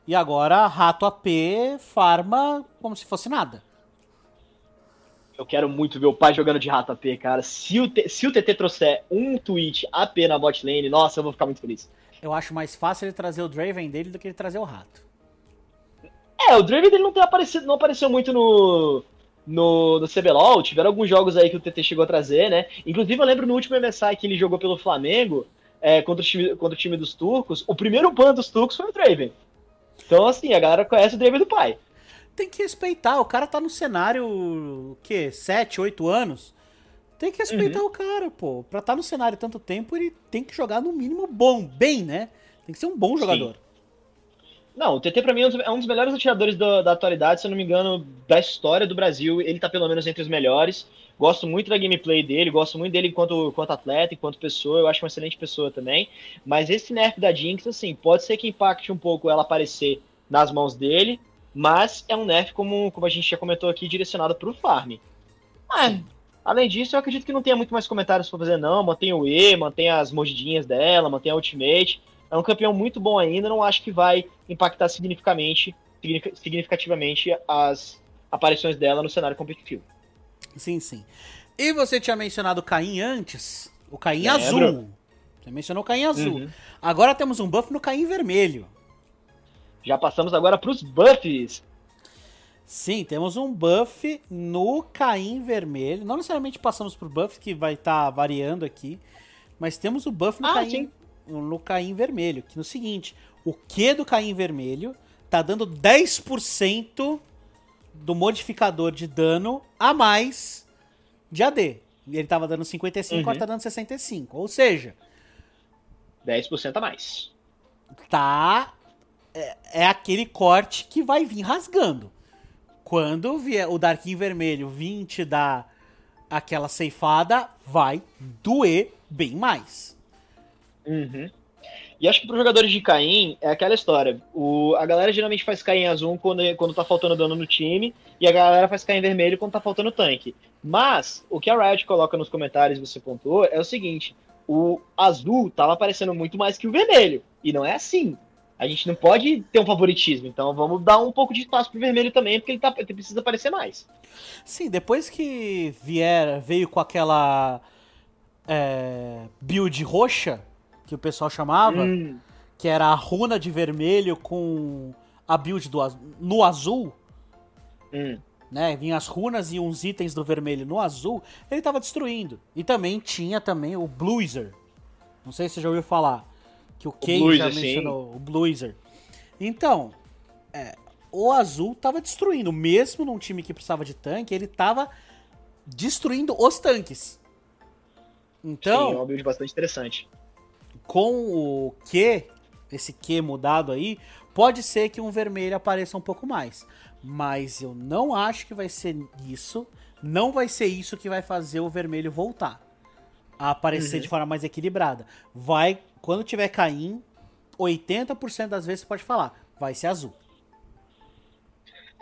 S1: e agora rato AP farma como se fosse nada.
S2: Eu quero muito ver o pai jogando de rato AP, cara. Se o, se o TT trouxer um tweet AP na bot lane, nossa, eu vou ficar muito feliz.
S1: Eu acho mais fácil ele trazer o Draven dele do que ele trazer o rato.
S2: É, o Draven dele não tem aparecido, não apareceu muito no, no, no CBLOL. Tiveram alguns jogos aí que o TT chegou a trazer, né? Inclusive, eu lembro no último MSI que ele jogou pelo Flamengo é, contra, o time, contra o time dos turcos. O primeiro ban dos turcos foi o Draven. Então, assim, a galera conhece o Draven do pai
S1: tem que respeitar. O cara tá no cenário, o quê? 7, 8 anos. Tem que respeitar uhum. o cara, pô. Pra estar tá no cenário tanto tempo, ele tem que jogar no mínimo bom, bem, né? Tem que ser um bom jogador. Sim.
S2: Não, o TT pra mim é um dos melhores atiradores da, da, atualidade, se eu não me engano, da história do Brasil. Ele tá pelo menos entre os melhores. Gosto muito da gameplay dele, gosto muito dele enquanto, enquanto atleta, enquanto pessoa. Eu acho uma excelente pessoa também. Mas esse nerf da Jinx, assim, pode ser que impacte um pouco ela aparecer nas mãos dele, mas é um nerf, como, como a gente já comentou aqui, direcionado para o farm. Ah, além disso, eu acredito que não tenha muito mais comentários para fazer, não. Mantém o E, mantém as mordidinhas dela, mantém a ultimate. É um campeão muito bom ainda, não acho que vai impactar significativamente, significativamente as aparições dela no cenário competitivo.
S1: Sim, sim. E você tinha mencionado o Caim antes, o Caim azul. Você mencionou o Caim azul. Uhum. Agora temos um buff no Caim vermelho.
S2: Já passamos agora para os buffs.
S1: Sim, temos um buff no Caim vermelho. Não necessariamente passamos por buff, que vai estar tá variando aqui. Mas temos o buff no, ah, Caim, no Caim vermelho. Que no seguinte, o Q do Caim vermelho tá dando 10% do modificador de dano a mais de AD. Ele tava dando 55, uhum. agora tá dando 65. Ou seja...
S2: 10% a mais.
S1: Tá é, é aquele corte que vai vir rasgando. Quando vier o Darkin vermelho vir te dar aquela ceifada, vai doer bem mais.
S2: Uhum. E acho que para os jogadores de Caim é aquela história. O, a galera geralmente faz Caim azul quando, quando tá faltando dano no time, e a galera faz Caim vermelho quando tá faltando tanque. Mas o que a Riot coloca nos comentários, você pontuou, é o seguinte: o azul tava aparecendo muito mais que o vermelho. E não é assim a gente não pode ter um favoritismo. Então vamos dar um pouco de espaço pro vermelho também, porque ele, tá, ele precisa aparecer mais.
S1: Sim, depois que vier, veio com aquela é, build roxa, que o pessoal chamava, hum. que era a runa de vermelho com a build do, no azul. Hum. Né, vinha as runas e uns itens do vermelho no azul, ele tava destruindo. E também tinha também o Bluizer. Não sei se você já ouviu falar que o Kay já mencionou, sim. o Bluizer. Então, é, o azul tava destruindo, mesmo num time que precisava de tanque, ele tava destruindo os tanques. Então,
S2: sim, é uma build bastante interessante.
S1: Com o Q, esse Q mudado aí, pode ser que um vermelho apareça um pouco mais. Mas eu não acho que vai ser isso. Não vai ser isso que vai fazer o vermelho voltar a aparecer uhum. de forma mais equilibrada. Vai quando tiver Caim, 80% das vezes você pode falar, vai ser azul.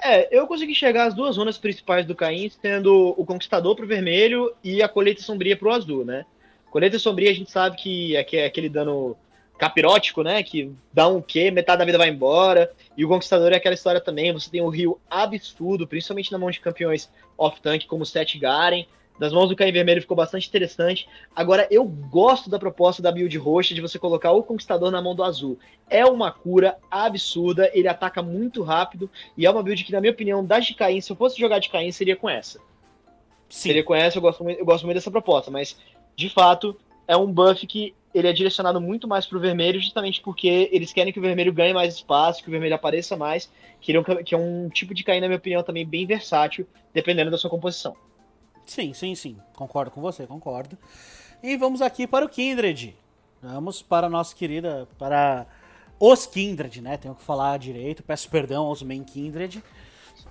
S2: É, eu consegui chegar às duas zonas principais do Caim, sendo o Conquistador pro vermelho e a Colheita Sombria pro azul, né? Colheita Sombria a gente sabe que é, aquele dano capirótico, né? Que dá um Q, metade da vida vai embora. E o Conquistador é aquela história também. Você tem um rio absurdo, principalmente na mão de campeões off-tank como o Seth Garen das mãos do Caim Vermelho ficou bastante interessante. Agora, eu gosto da proposta da build roxa de você colocar o Conquistador na mão do azul. É uma cura absurda, ele ataca muito rápido, e é uma build que, na minha opinião, das de Caim, se eu fosse jogar de Caim, seria com essa. Sim. Seria com essa, eu gosto, muito, eu gosto muito dessa proposta, mas, de fato, é um buff que ele é direcionado muito mais pro vermelho, justamente porque eles querem que o vermelho ganhe mais espaço, que o vermelho apareça mais, que, é que é um tipo de cair, na minha opinião, também bem versátil, dependendo da sua composição.
S1: Sim, sim, sim. Concordo com você, concordo. E vamos aqui para o Kindred. Vamos para a nossa querida, para os Kindred, né? Tenho que falar direito, peço perdão aos main Kindred.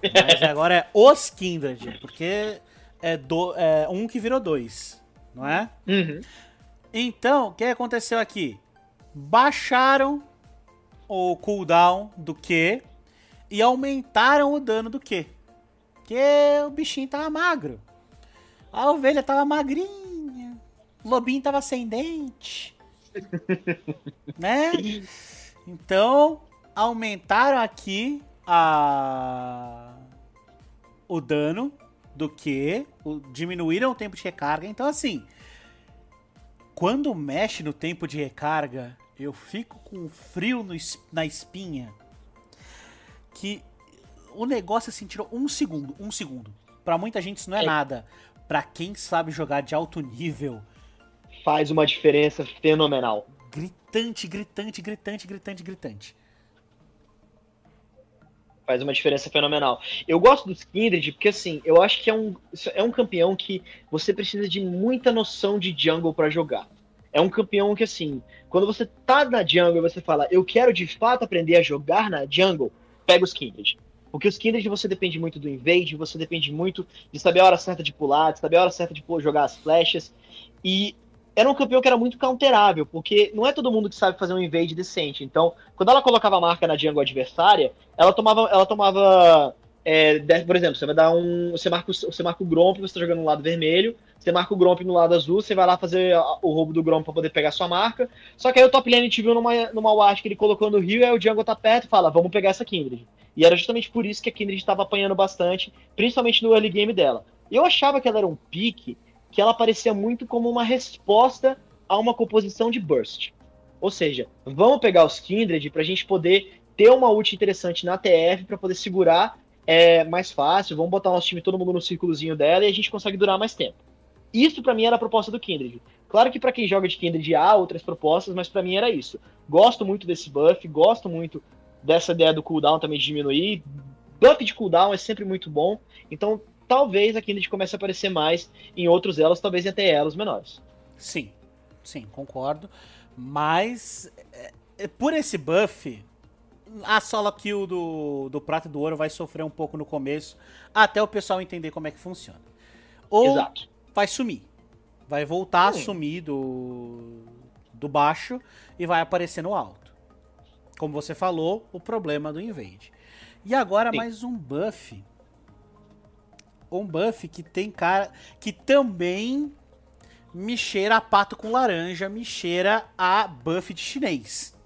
S1: Mas agora é os Kindred, porque é, do, é um que virou dois, não é?
S2: Uhum.
S1: Então, o que aconteceu aqui? Baixaram o cooldown do Q e aumentaram o dano do Q. Porque o bichinho tava magro. A ovelha tava magrinha. O lobinho tava sem dente. <laughs> né? Então, aumentaram aqui a o dano do que diminuíram o tempo de recarga. Então, assim, quando mexe no tempo de recarga, eu fico com frio no, na espinha. Que o negócio assim tirou um segundo, um segundo. Para muita gente isso não é, é. nada. Para quem sabe jogar de alto nível,
S2: faz uma diferença fenomenal.
S1: Gritante, gritante, gritante, gritante, gritante.
S2: Faz uma diferença fenomenal. Eu gosto do Kindred porque, assim, eu acho que é um, é um campeão que você precisa de muita noção de jungle para jogar. É um campeão que, assim, quando você tá na jungle e você fala, eu quero de fato aprender a jogar na jungle, pega os Kindred. Porque os Kindred você depende muito do invade, você depende muito de saber a hora certa de pular, de saber a hora certa de jogar as flechas. E era um campeão que era muito counterável, porque não é todo mundo que sabe fazer um invade decente. Então, quando ela colocava a marca na jungle adversária, ela tomava. Ela tomava é, por exemplo, você vai dar um. Você marca, você marca o Gromp, você tá jogando no lado vermelho. Você marca o Gromp no lado azul, você vai lá fazer o roubo do Gromp pra poder pegar sua marca. Só que aí o top lane te viu numa, numa watch que ele colocou no rio, aí o jungle tá perto e fala, vamos pegar essa Kindred. E era justamente por isso que a Kindred estava apanhando bastante, principalmente no early game dela. Eu achava que ela era um pique que ela parecia muito como uma resposta a uma composição de burst. Ou seja, vamos pegar os Kindred para a gente poder ter uma ult interessante na TF para poder segurar é, mais fácil. Vamos botar nosso time todo mundo no círculozinho dela e a gente consegue durar mais tempo. Isso para mim era a proposta do Kindred. Claro que para quem joga de Kindred há outras propostas, mas para mim era isso. Gosto muito desse buff, gosto muito dessa ideia do cooldown também de diminuir. Buff de cooldown é sempre muito bom. Então talvez a Kindred comece a aparecer mais em outros elos, talvez até elos menores.
S1: Sim, sim, concordo. Mas é, é, por esse buff, a solo kill do, do prata e do ouro vai sofrer um pouco no começo, até o pessoal entender como é que funciona. Ou Exato. vai sumir. Vai voltar sim. a sumir do, do baixo e vai aparecer no alto. Como você falou, o problema do invade. E agora sim. mais um buff um buff que tem cara. que também me cheira a pato com laranja, me cheira a buff de chinês.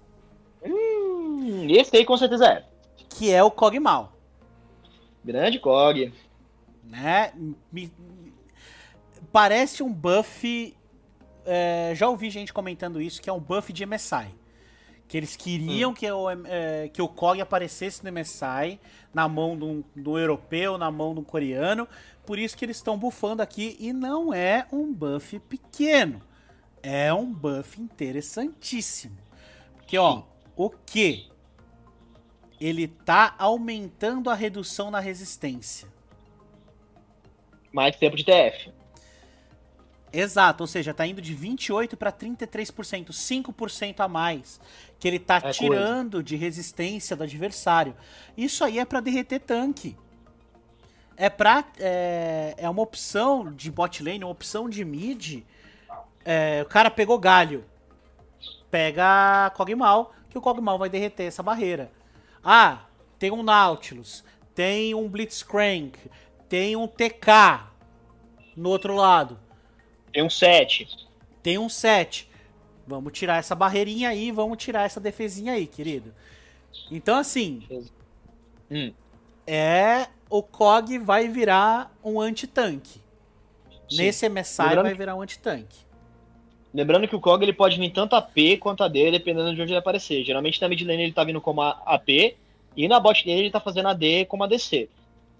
S2: Hum, esse aí com certeza é.
S1: Que é o Kog'Maw.
S2: Grande Kog.
S1: Né? Me, parece um buff. É, já ouvi gente comentando isso, que é um buff de MSI. Que eles queriam hum. que, o, é, que o Kog aparecesse no MSI, na mão do, do europeu, na mão do coreano. Por isso que eles estão bufando aqui. E não é um buff pequeno. É um buff interessantíssimo. Porque, ó, o que? Ele tá aumentando a redução na resistência.
S2: Mais tempo de TF.
S1: Exato, ou seja, tá indo de 28 para 33%, 5% a mais que ele tá é tirando coisa. de resistência do adversário. Isso aí é para derreter tanque. É pra. É, é uma opção de bot lane, uma opção de mid. É, o cara pegou galho. Pega Kog'Maw, que o Kog'Maw vai derreter essa barreira. Ah, tem um Nautilus, tem um Blitzcrank, tem um TK no outro lado.
S2: Tem um 7.
S1: Tem um 7. Vamos tirar essa barreirinha aí, vamos tirar essa defesinha aí, querido. Então, assim. Hum. É. O COG vai virar um anti-tanque. Nesse MSI Lembrando vai virar um anti-tanque.
S2: Lembrando que o COG ele pode vir tanto AP quanto AD, dependendo de onde ele aparecer. Geralmente na mid lane ele tá vindo como AP, e na bot lane ele tá fazendo AD como ADC.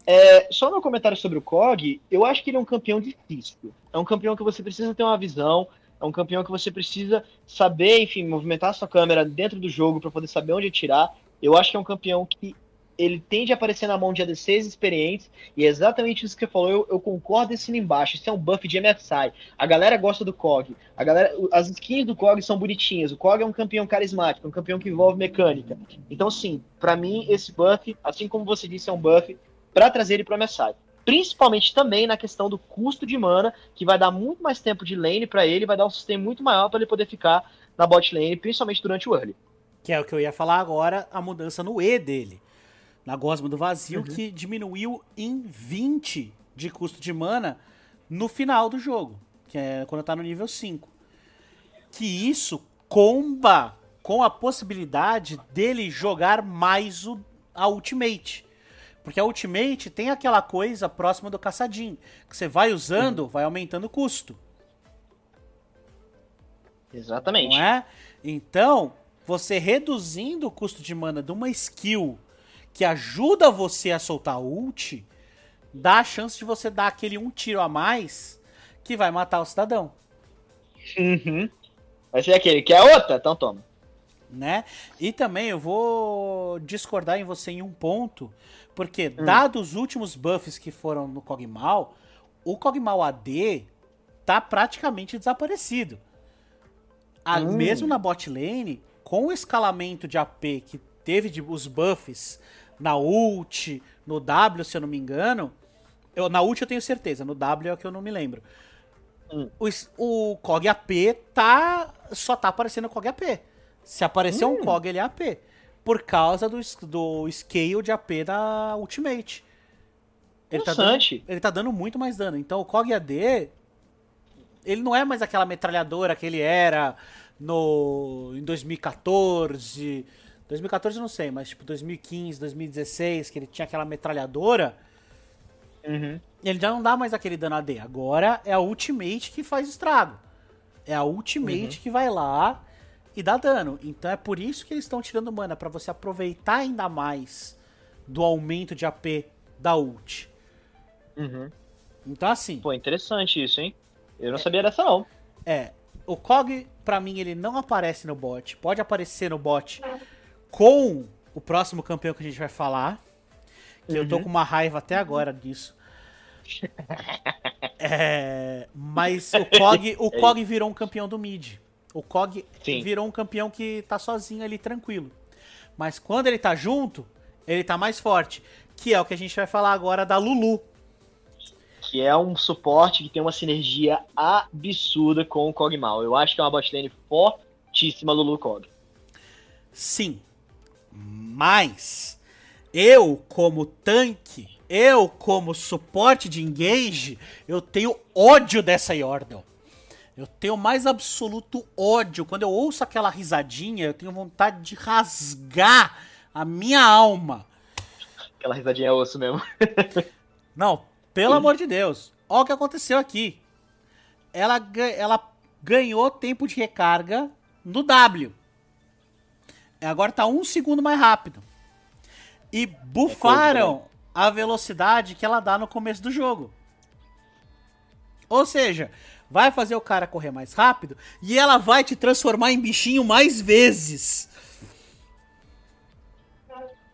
S2: É, só meu comentário sobre o COG, eu acho que ele é um campeão difícil. É um campeão que você precisa ter uma visão, É um campeão que você precisa saber, enfim, movimentar a sua câmera dentro do jogo para poder saber onde atirar. Eu acho que é um campeão que ele tende a aparecer na mão de ADCs experientes, e é exatamente isso que você falou, eu, eu concordo assino embaixo, isso é um buff de MSI. A galera gosta do KOG, a galera, as skins do KOG são bonitinhas, o KOG é um campeão carismático, um campeão que envolve mecânica. Então, sim, para mim, esse buff, assim como você disse, é um buff para trazer ele pro MSI. Principalmente também na questão do custo de mana, que vai dar muito mais tempo de lane para ele, vai dar um sistema muito maior para ele poder ficar na bot lane, principalmente durante o early.
S1: Que é o que eu ia falar agora, a mudança no E dele na Gosma do Vazio, uhum. que diminuiu em 20 de custo de mana no final do jogo, que é quando tá no nível 5. Que isso comba com a possibilidade dele jogar mais o, a Ultimate. Porque a Ultimate tem aquela coisa próxima do caçadinho, que você vai usando, uhum. vai aumentando o custo.
S2: Exatamente.
S1: Não é? Então, você reduzindo o custo de mana de uma skill que ajuda você a soltar ult, dá a chance de você dar aquele um tiro a mais que vai matar o cidadão.
S2: Uhum. Vai ser aquele que é outra, então toma.
S1: Né? E também eu vou discordar em você em um ponto, porque hum. dados os últimos buffs que foram no Kog'Maw, o Kog'Maw AD tá praticamente desaparecido. A, hum. Mesmo na bot lane, com o escalamento de AP que teve de, os buffs na ult, no W, se eu não me engano. Eu, na ult eu tenho certeza, no W é o que eu não me lembro. Hum. O, o COG AP tá, só tá aparecendo o COG AP. Se aparecer hum. um COG, ele é AP. Por causa do, do scale de AP da Ultimate. Ele tá, dando, ele tá dando muito mais dano. Então o COG AD, ele não é mais aquela metralhadora que ele era no em 2014 2014 eu não sei, mas tipo 2015, 2016, que ele tinha aquela metralhadora. Uhum. Ele já não dá mais aquele dano AD. Agora é a Ultimate que faz estrago. É a Ultimate uhum. que vai lá e dá dano. Então é por isso que eles estão tirando mana, para você aproveitar ainda mais do aumento de AP da ult.
S2: Uhum.
S1: Então assim.
S2: Pô, interessante isso, hein? Eu não é, sabia dessa não.
S1: É. O Kog, pra mim, ele não aparece no bot. Pode aparecer no bot com o próximo campeão que a gente vai falar. Que uhum. eu tô uhum. com uma raiva até agora disso. <laughs> É, mas o Kog, o Kog virou um campeão do mid. O Kog Sim. virou um campeão que tá sozinho ali, tranquilo. Mas quando ele tá junto, ele tá mais forte. Que é o que a gente vai falar agora da Lulu.
S2: Que é um suporte que tem uma sinergia absurda com o Kog'Maw. Eu acho que é uma botlane fortíssima Lulu Kog.
S1: Sim, mas eu, como tanque, eu, como suporte de engage, eu tenho ódio dessa Yordle. Eu tenho mais absoluto ódio. Quando eu ouço aquela risadinha, eu tenho vontade de rasgar a minha alma.
S2: Aquela risadinha é osso mesmo. <laughs>
S1: Não, pelo amor de Deus. Olha o que aconteceu aqui. Ela, ela ganhou tempo de recarga no W. Agora tá um segundo mais rápido. E bufaram é a velocidade que ela dá no começo do jogo. Ou seja, vai fazer o cara correr mais rápido e ela vai te transformar em bichinho mais vezes.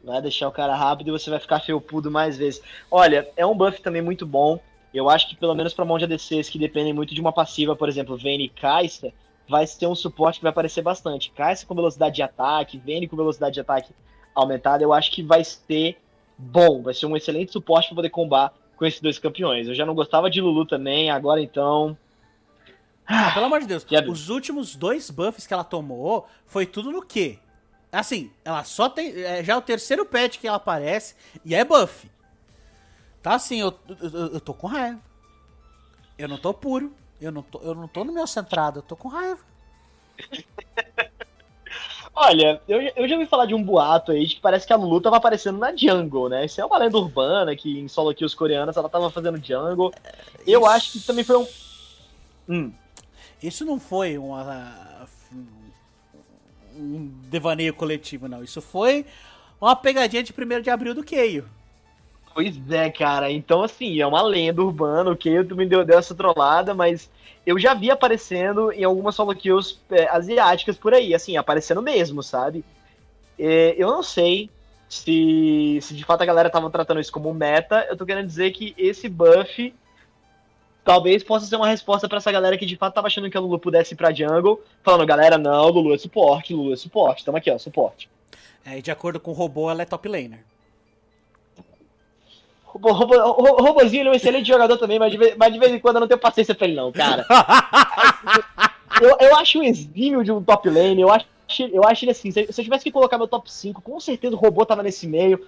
S2: Vai deixar o cara rápido e você vai ficar felpudo mais vezes. Olha, é um buff também muito bom. Eu acho que pelo menos para mão de ADCs que dependem muito de uma passiva, por exemplo, Vayne e Kai'Sa, vai ter um suporte que vai aparecer bastante. Kai'Sa com velocidade de ataque, Vayne com velocidade de ataque aumentada, eu acho que vai ser bom, vai ser um excelente suporte para poder combar com esses dois campeões. Eu já não gostava de Lulu também, agora então.
S1: Ah, pelo amor de Deus, os últimos dois buffs que ela tomou foi tudo no quê? Assim, ela só tem. É, já é o terceiro pet que ela aparece e é buff. Tá assim, eu, eu, eu tô com raiva. Eu não tô puro. Eu não tô, eu não tô no meu centrado, eu tô com raiva. <laughs>
S2: Olha, eu, eu já ouvi falar de um boato aí de que parece que a Lulu tava aparecendo na Jungle, né? Isso é uma lenda urbana que em solo aqui os coreanos ela tava fazendo Jungle. Eu Isso... acho que também foi um.
S1: Hum. Isso não foi uma, um devaneio coletivo, não. Isso foi uma pegadinha de 1 de abril do Keio.
S2: Pois é, cara. Então, assim, é uma lenda urbana, ok? Tu me deu, deu essa trollada, mas eu já vi aparecendo em algumas solo kills é, asiáticas por aí, assim, aparecendo mesmo, sabe? É, eu não sei se, se de fato a galera tava tratando isso como meta. Eu tô querendo dizer que esse buff talvez possa ser uma resposta para essa galera que de fato tava achando que a Lulu pudesse ir pra jungle, falando, galera, não, Lulu é suporte, Lulu é suporte, tamo aqui, ó, suporte.
S1: É, e de acordo com o robô, ela é top laner.
S2: O, robô, o, é um excelente jogador também, mas de, vez, mas de vez em quando eu não tenho paciência pra ele, não, cara. <laughs> eu, eu acho um exímio de um top lane, eu acho, eu acho ele assim, se, se eu tivesse que colocar meu top 5, com certeza o robô tava nesse meio.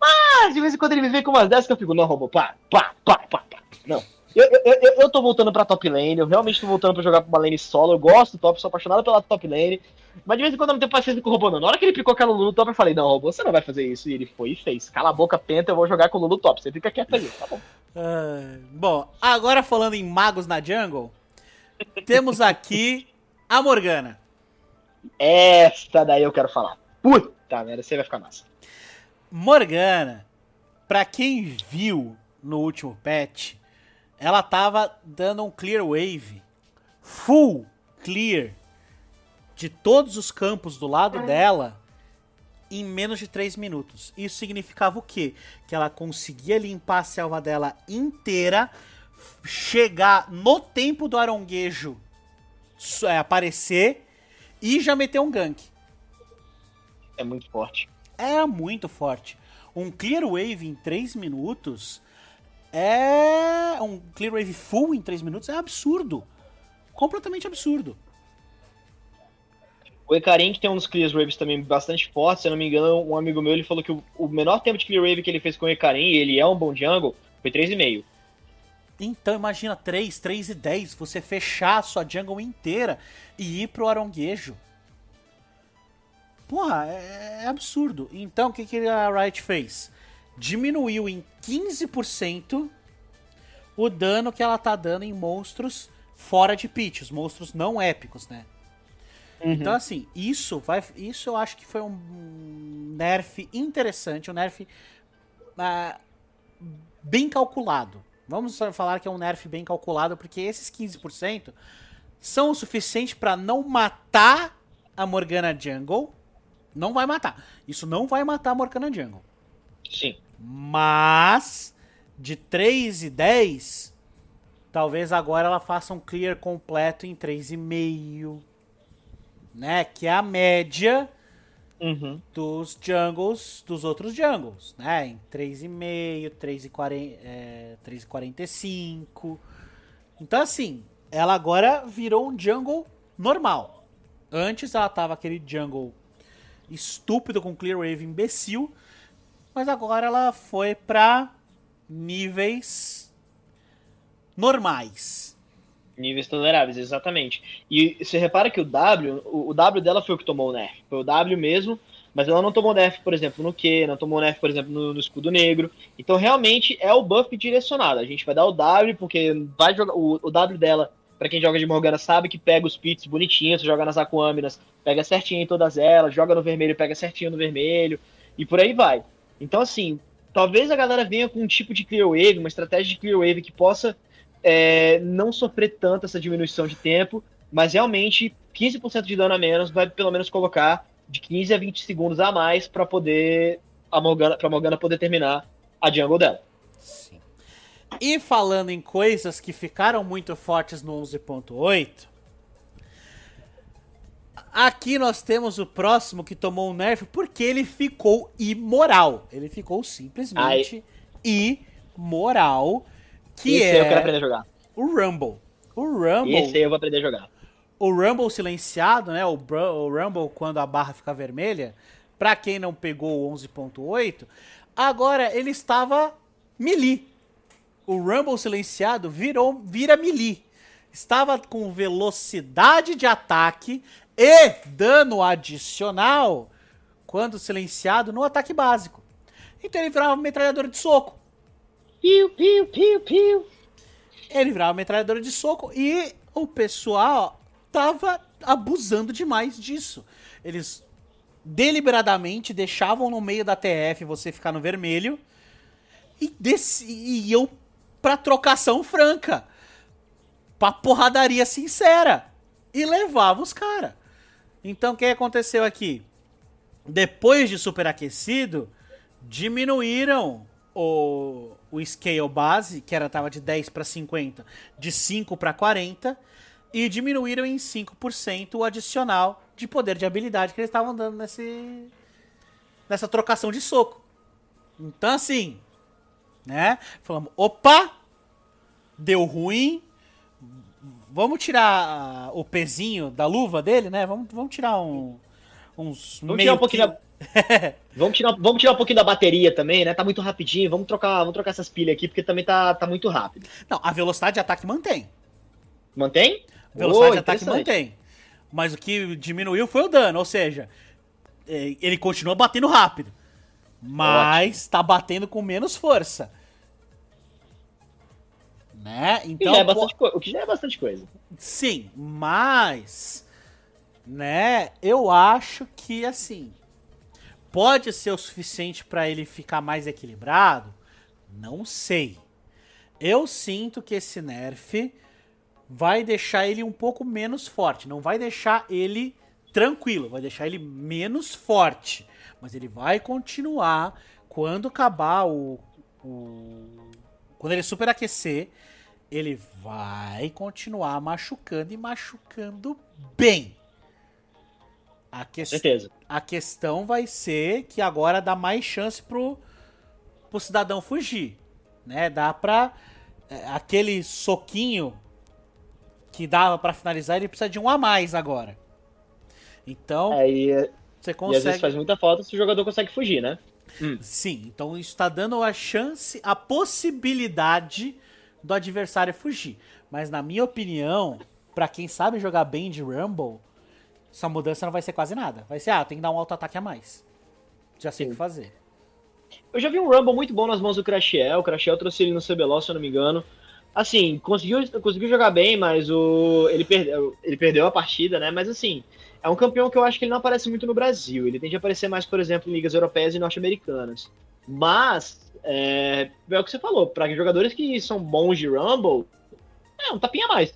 S2: Mas de vez em quando ele me vem com umas dessas que eu fico, não, robô, pá, pá, pá, pá, pá. Não. Eu, eu, eu, eu tô voltando pra top lane, eu realmente tô voltando pra jogar pra uma lane solo, eu gosto do top, sou apaixonado pela top lane. Mas de vez em quando eu não tenho paciência com o robô, não. Na hora que ele picou aquela Lulu top, eu falei, não, robô, você não vai fazer isso. E ele foi e fez. Cala a boca, penta, eu vou jogar com o Lulu top. Você fica quieto aí, tá bom.
S1: Uh, bom, agora falando em magos na jungle, temos aqui a Morgana.
S2: Esta daí eu quero falar. Puta merda, você vai ficar massa.
S1: Morgana, pra quem viu no último patch, ela tava dando um clear wave, full clear de todos os campos do lado dela em menos de 3 minutos. Isso significava o quê? Que ela conseguia limpar a selva dela inteira, chegar no tempo do aronguejo é, aparecer e já meter um gank.
S2: É muito forte.
S1: É muito forte. Um clear wave em 3 minutos é. Um clear wave full em 3 minutos é absurdo. Completamente absurdo.
S2: O Ecarim, que tem uns clear waves também bastante fortes, se eu não me engano, um amigo meu ele falou que o, o menor tempo de clear wave que ele fez com o Ecarim, e ele é um bom jungle, foi 3,5.
S1: Então imagina 3, 3 e 10, você fechar a sua jungle inteira e ir pro aronguejo. Porra, é, é absurdo. Então o que, que a Riot fez? Diminuiu em 15% o dano que ela tá dando em monstros fora de pitch, os monstros não épicos, né? Uhum. Então, assim, isso vai. Isso eu acho que foi um nerf interessante, um nerf uh, bem calculado. Vamos falar que é um nerf bem calculado, porque esses 15% são o suficiente para não matar a Morgana Jungle. Não vai matar. Isso não vai matar a Morgana Jungle.
S2: Sim.
S1: Mas de 3 e 10, talvez agora ela faça um clear completo em 3,5 né? Que é a média
S2: uhum.
S1: dos jungles, dos outros jungles, né? Em 3,5, 3,45. É, então, assim, ela agora virou um jungle normal. Antes ela tava aquele jungle estúpido com clear wave imbecil, mas agora ela foi pra níveis normais.
S2: Níveis toleráveis, exatamente. E você repara que o W, o, W dela foi o que tomou o nerf. Foi o W mesmo, mas ela não tomou nerf, por exemplo, no Q, não tomou nerf, por exemplo, no, no, escudo negro. Então realmente é o buff direcionado. A gente vai dar o W, porque vai jogar. O, o W dela, para quem joga de Morgana, sabe que pega os pits bonitinhos, joga nas Aquâminas, pega certinho em todas elas, joga no vermelho, pega certinho no vermelho, e por aí vai. Então, assim, talvez a galera venha com um tipo de clear wave, uma estratégia de clear wave que possa é, não sofrer tanto essa diminuição de tempo, mas realmente 15% de dano a menos vai pelo menos colocar de 15 a 20 segundos a mais para poder a Morgana, pra Morgana poder terminar a jungle dela.
S1: Sim. E falando em coisas que ficaram muito fortes no 11.8, aqui nós temos o próximo que tomou um nerf porque ele ficou imoral. Ele ficou simplesmente Ai. imoral que
S2: Esse
S1: é
S2: eu quero aprender a jogar.
S1: O Rumble. O Rumble.
S2: Esse aí eu vou aprender a jogar.
S1: O Rumble silenciado, né? O, o Rumble quando a barra fica vermelha. Pra quem não pegou o 11.8, agora ele estava melee. O Rumble silenciado virou vira melee. Estava com velocidade de ataque e dano adicional quando silenciado no ataque básico. Então ele virava metralhadora de soco.
S2: Piu, piu, piu, piu.
S1: Ele virava metralhadora de soco e o pessoal tava abusando demais disso. Eles deliberadamente deixavam no meio da TF você ficar no vermelho e, desse, e iam pra trocação franca. Pra porradaria sincera. E levava os caras. Então o que aconteceu aqui? Depois de superaquecido, diminuíram o, o scale base, que era tava de 10 para 50, de 5 para 40 e diminuíram em 5% o adicional de poder de habilidade que eles estavam dando nesse nessa trocação de soco. Então assim, né? Falamos, opa, deu ruim. Vamos tirar o pezinho da luva dele, né? Vamos, vamos tirar um uns
S2: vamos tirar um pouquinho da... <laughs> vamos, tirar, vamos tirar um pouquinho da bateria também, né? Tá muito rapidinho. Vamos trocar, vamos trocar essas pilhas aqui, porque também tá, tá muito rápido.
S1: Não, a velocidade de ataque mantém.
S2: Mantém?
S1: Velocidade oh, de ataque mantém. Mas o que diminuiu foi o dano, ou seja, é, ele continua batendo rápido. Mas Ótimo. tá batendo com menos força. Né?
S2: Então, é o que já é bastante coisa.
S1: Sim, mas né? Eu acho que assim pode ser o suficiente para ele ficar mais equilibrado. Não sei. Eu sinto que esse nerf vai deixar ele um pouco menos forte, não vai deixar ele tranquilo, vai deixar ele menos forte, mas ele vai continuar quando acabar o, o quando ele superaquecer, ele vai continuar machucando e machucando bem. A que...
S2: Certeza.
S1: A questão vai ser que agora dá mais chance pro, pro cidadão fugir. Né? Dá pra. É, aquele soquinho que dava para finalizar, ele precisa de um a mais agora. Então.
S2: É, e, você consegue. E às vezes faz muita falta se o jogador consegue fugir, né?
S1: Hum. Sim, então isso está dando a chance, a possibilidade do adversário fugir. Mas na minha opinião, para quem sabe jogar bem de Rumble, essa mudança não vai ser quase nata. Vai ser, ah, tem que dar um auto-ataque a mais. Já sei o que fazer.
S2: Eu já vi um Rumble muito bom nas mãos do Crashiel. O Crashiel trouxe ele no CBLOL, se eu não me engano. Assim, conseguiu, conseguiu jogar bem, mas o ele, perdeu, ele perdeu a partida, né? Mas assim, é um campeão que eu acho que ele não aparece muito no Brasil. Ele tende a aparecer mais, por exemplo, em ligas europeias e norte-americanas. Mas, é, é o que você falou, para jogadores que são bons de Rumble, é um tapinha a mais.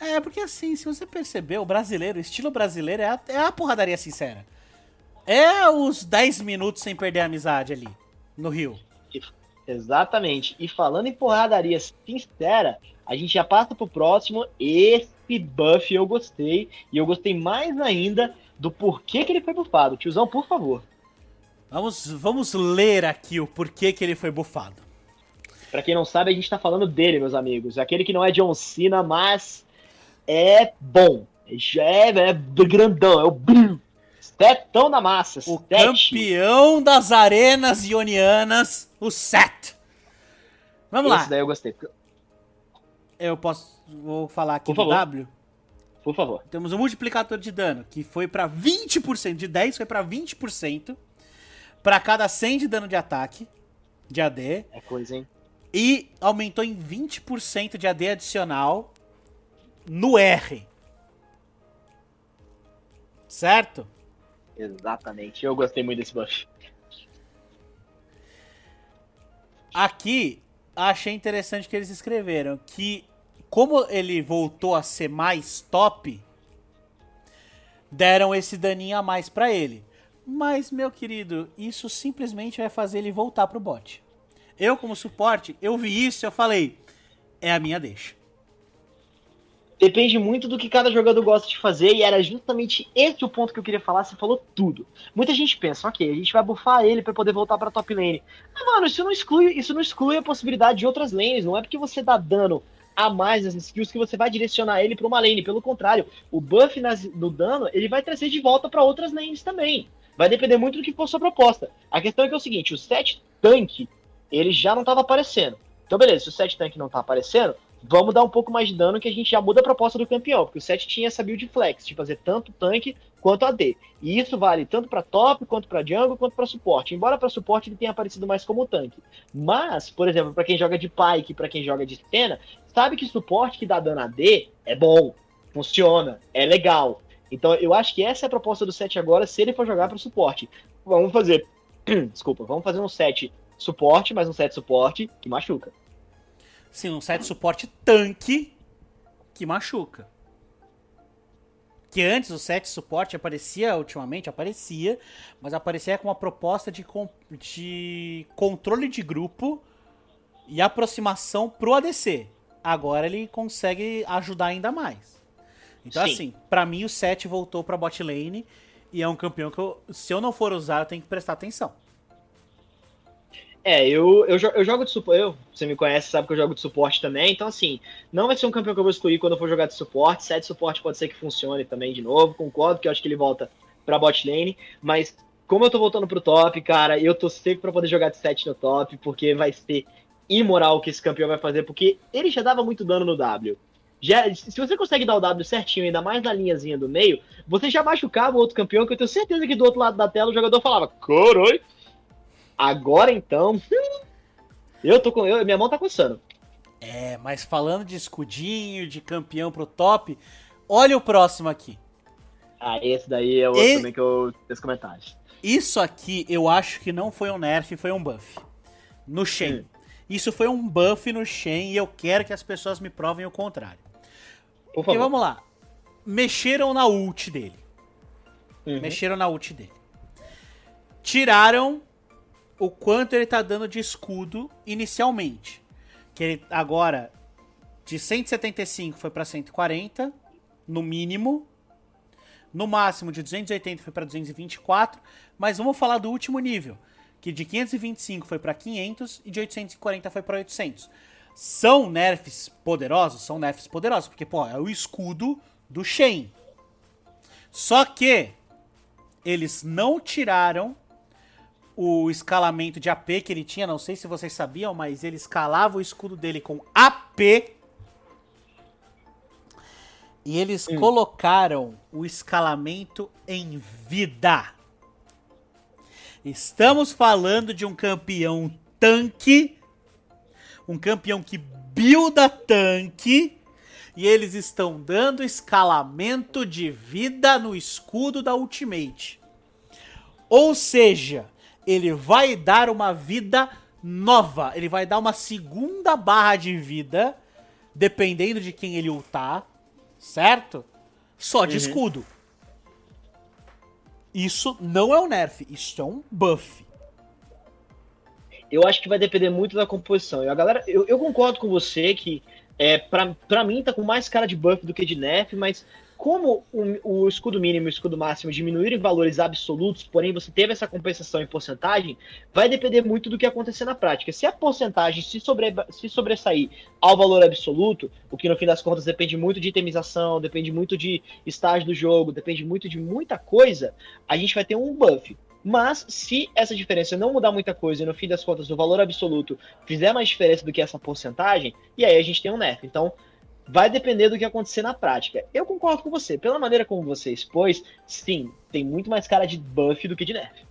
S1: É, porque assim, se você perceber, o brasileiro, o estilo brasileiro é a, é a porradaria sincera. É os 10 minutos sem perder a amizade ali, no Rio.
S2: Exatamente. E falando em porradaria sincera, a gente já passa pro próximo. Esse buff eu gostei. E eu gostei mais ainda do porquê que ele foi bufado. Tiozão, por favor.
S1: Vamos, vamos ler aqui o porquê que ele foi bufado.
S2: Pra quem não sabe, a gente tá falando dele, meus amigos. Aquele que não é John Cena, mas é bom. Já é, é grandão, é o brilho. Stetão na massa.
S1: O Stet. campeão das arenas ionianas, o Set. Vamos Esse lá.
S2: daí eu gostei.
S1: Eu posso. Vou falar aqui Por do favor. W.
S2: Por favor.
S1: Temos um multiplicador de dano que foi para 20%. De 10 foi para 20%. Para cada 100 de dano de ataque. De AD.
S2: É coisa, hein?
S1: E aumentou em 20% de AD adicional no R. Certo?
S2: Exatamente. Eu gostei muito desse buff.
S1: Aqui, achei interessante que eles escreveram que, como ele voltou a ser mais top, deram esse daninho a mais para ele. Mas, meu querido, isso simplesmente vai fazer ele voltar pro bot. Eu, como suporte, eu vi isso e eu falei, é a minha deixa.
S2: Depende muito do que cada jogador gosta de fazer, e era justamente esse o ponto que eu queria falar. Você falou tudo. Muita gente pensa, ok, a gente vai buffar ele para poder voltar pra top lane. Ah, mano, isso não, exclui, isso não exclui a possibilidade de outras lanes. Não é porque você dá dano a mais nas skills que você vai direcionar ele para uma lane. Pelo contrário, o buff nas, no dano ele vai trazer de volta para outras lanes também. Vai depender muito do que for sua proposta. A questão é que é o seguinte: o set tank ele já não estava aparecendo. Então, beleza, se o set tank não tá aparecendo, vamos dar um pouco mais de dano que a gente já muda a proposta do campeão, porque o 7 tinha essa build flex, de fazer tanto tanque quanto AD. E isso vale tanto para top, quanto para jungle, quanto para suporte. Embora para suporte ele tenha aparecido mais como tanque. Mas, por exemplo, para quem joga de Pyke, para quem joga de Senna, sabe que suporte que dá dano AD é bom, funciona, é legal. Então eu acho que essa é a proposta do 7 agora, se ele for jogar para suporte. Vamos fazer <clears throat> Desculpa, vamos fazer um set suporte, mas um set suporte que machuca.
S1: Sim, um set suporte tanque que machuca. Que antes o set suporte aparecia, ultimamente aparecia, mas aparecia com uma proposta de, de controle de grupo e aproximação pro ADC. Agora ele consegue ajudar ainda mais. Então, Sim. assim, para mim o set voltou pra bot lane e é um campeão que eu, se eu não for usar, eu tenho que prestar atenção.
S2: É, eu, eu, eu jogo de suporte. Eu, você me conhece, sabe que eu jogo de suporte também. Então, assim, não vai ser um campeão que eu vou excluir quando eu for jogar de suporte. Set suporte pode ser que funcione também de novo. Concordo que eu acho que ele volta pra bot lane. Mas, como eu tô voltando pro top, cara, eu tô sempre pra poder jogar de set no top, porque vai ser imoral o que esse campeão vai fazer, porque ele já dava muito dano no W. Já, se você consegue dar o W certinho, ainda mais na linhazinha do meio, você já machucava o outro campeão, que eu tenho certeza que do outro lado da tela o jogador falava, coroi. Agora então, <laughs> eu tô com. Eu, minha mão tá coçando.
S1: É, mas falando de escudinho, de campeão pro top, olha o próximo aqui.
S2: Ah, esse daí é o e... também que eu fiz comentários.
S1: Isso aqui eu acho que não foi um nerf, foi um buff. No Shen. Hum. Isso foi um buff no Shen e eu quero que as pessoas me provem o contrário. Por favor. Porque vamos lá. Mexeram na ult dele. Uhum. Mexeram na ult dele. Tiraram o quanto ele tá dando de escudo inicialmente. Que ele agora de 175 foi para 140 no mínimo. No máximo de 280 foi para 224, mas vamos falar do último nível, que de 525 foi para 500 e de 840 foi para 800. São nerfs poderosos? São nerfs poderosos, porque, pô, é o escudo do Shen. Só que eles não tiraram o escalamento de AP que ele tinha, não sei se vocês sabiam, mas ele escalava o escudo dele com AP. E eles hum. colocaram o escalamento em vida. Estamos falando de um campeão tanque um campeão que builda tanque e eles estão dando escalamento de vida no escudo da Ultimate. Ou seja, ele vai dar uma vida nova, ele vai dar uma segunda barra de vida, dependendo de quem ele ultar, certo? Só de uhum. escudo. Isso não é um nerf, isso é um buff
S2: eu acho que vai depender muito da composição. E a galera, eu, eu concordo com você que é, pra mim tá com mais cara de buff do que de nerf, mas como o, o escudo mínimo e o escudo máximo diminuíram em valores absolutos, porém você teve essa compensação em porcentagem, vai depender muito do que acontecer na prática. Se a porcentagem se, sobre, se sobressair ao valor absoluto, o que no fim das contas depende muito de itemização, depende muito de estágio do jogo, depende muito de muita coisa, a gente vai ter um buff. Mas se essa diferença não mudar muita coisa e no fim das contas o valor absoluto fizer mais diferença do que essa porcentagem, e aí a gente tem um nerf. Então vai depender do que acontecer na prática. Eu concordo com você. Pela maneira como você expôs, sim, tem muito mais cara de buff do que de nerf.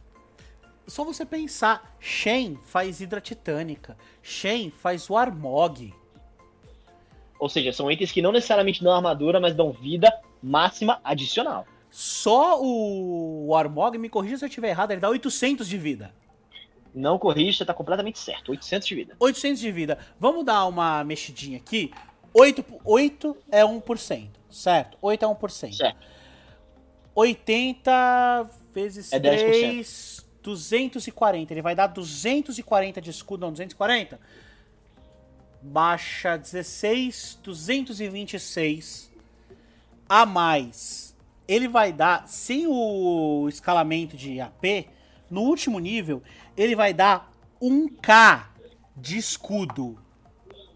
S1: Só você pensar, Shen faz Hidra Titânica, Shen faz o Armog.
S2: Ou seja, são itens que não necessariamente dão armadura, mas dão vida máxima adicional.
S1: Só o Armog, me corrija se eu estiver errado, ele dá 800 de vida.
S2: Não corrija, tá completamente certo. 800 de vida.
S1: 800 de vida. Vamos dar uma mexidinha aqui. 8, 8 é 1%, certo? 8 é 1%. Certo. 80 vezes é 3, 240. Ele vai dar 240 de escudo, não, 240? Baixa 16, 226 a mais ele vai dar, sem o escalamento de AP, no último nível, ele vai dar 1k de escudo.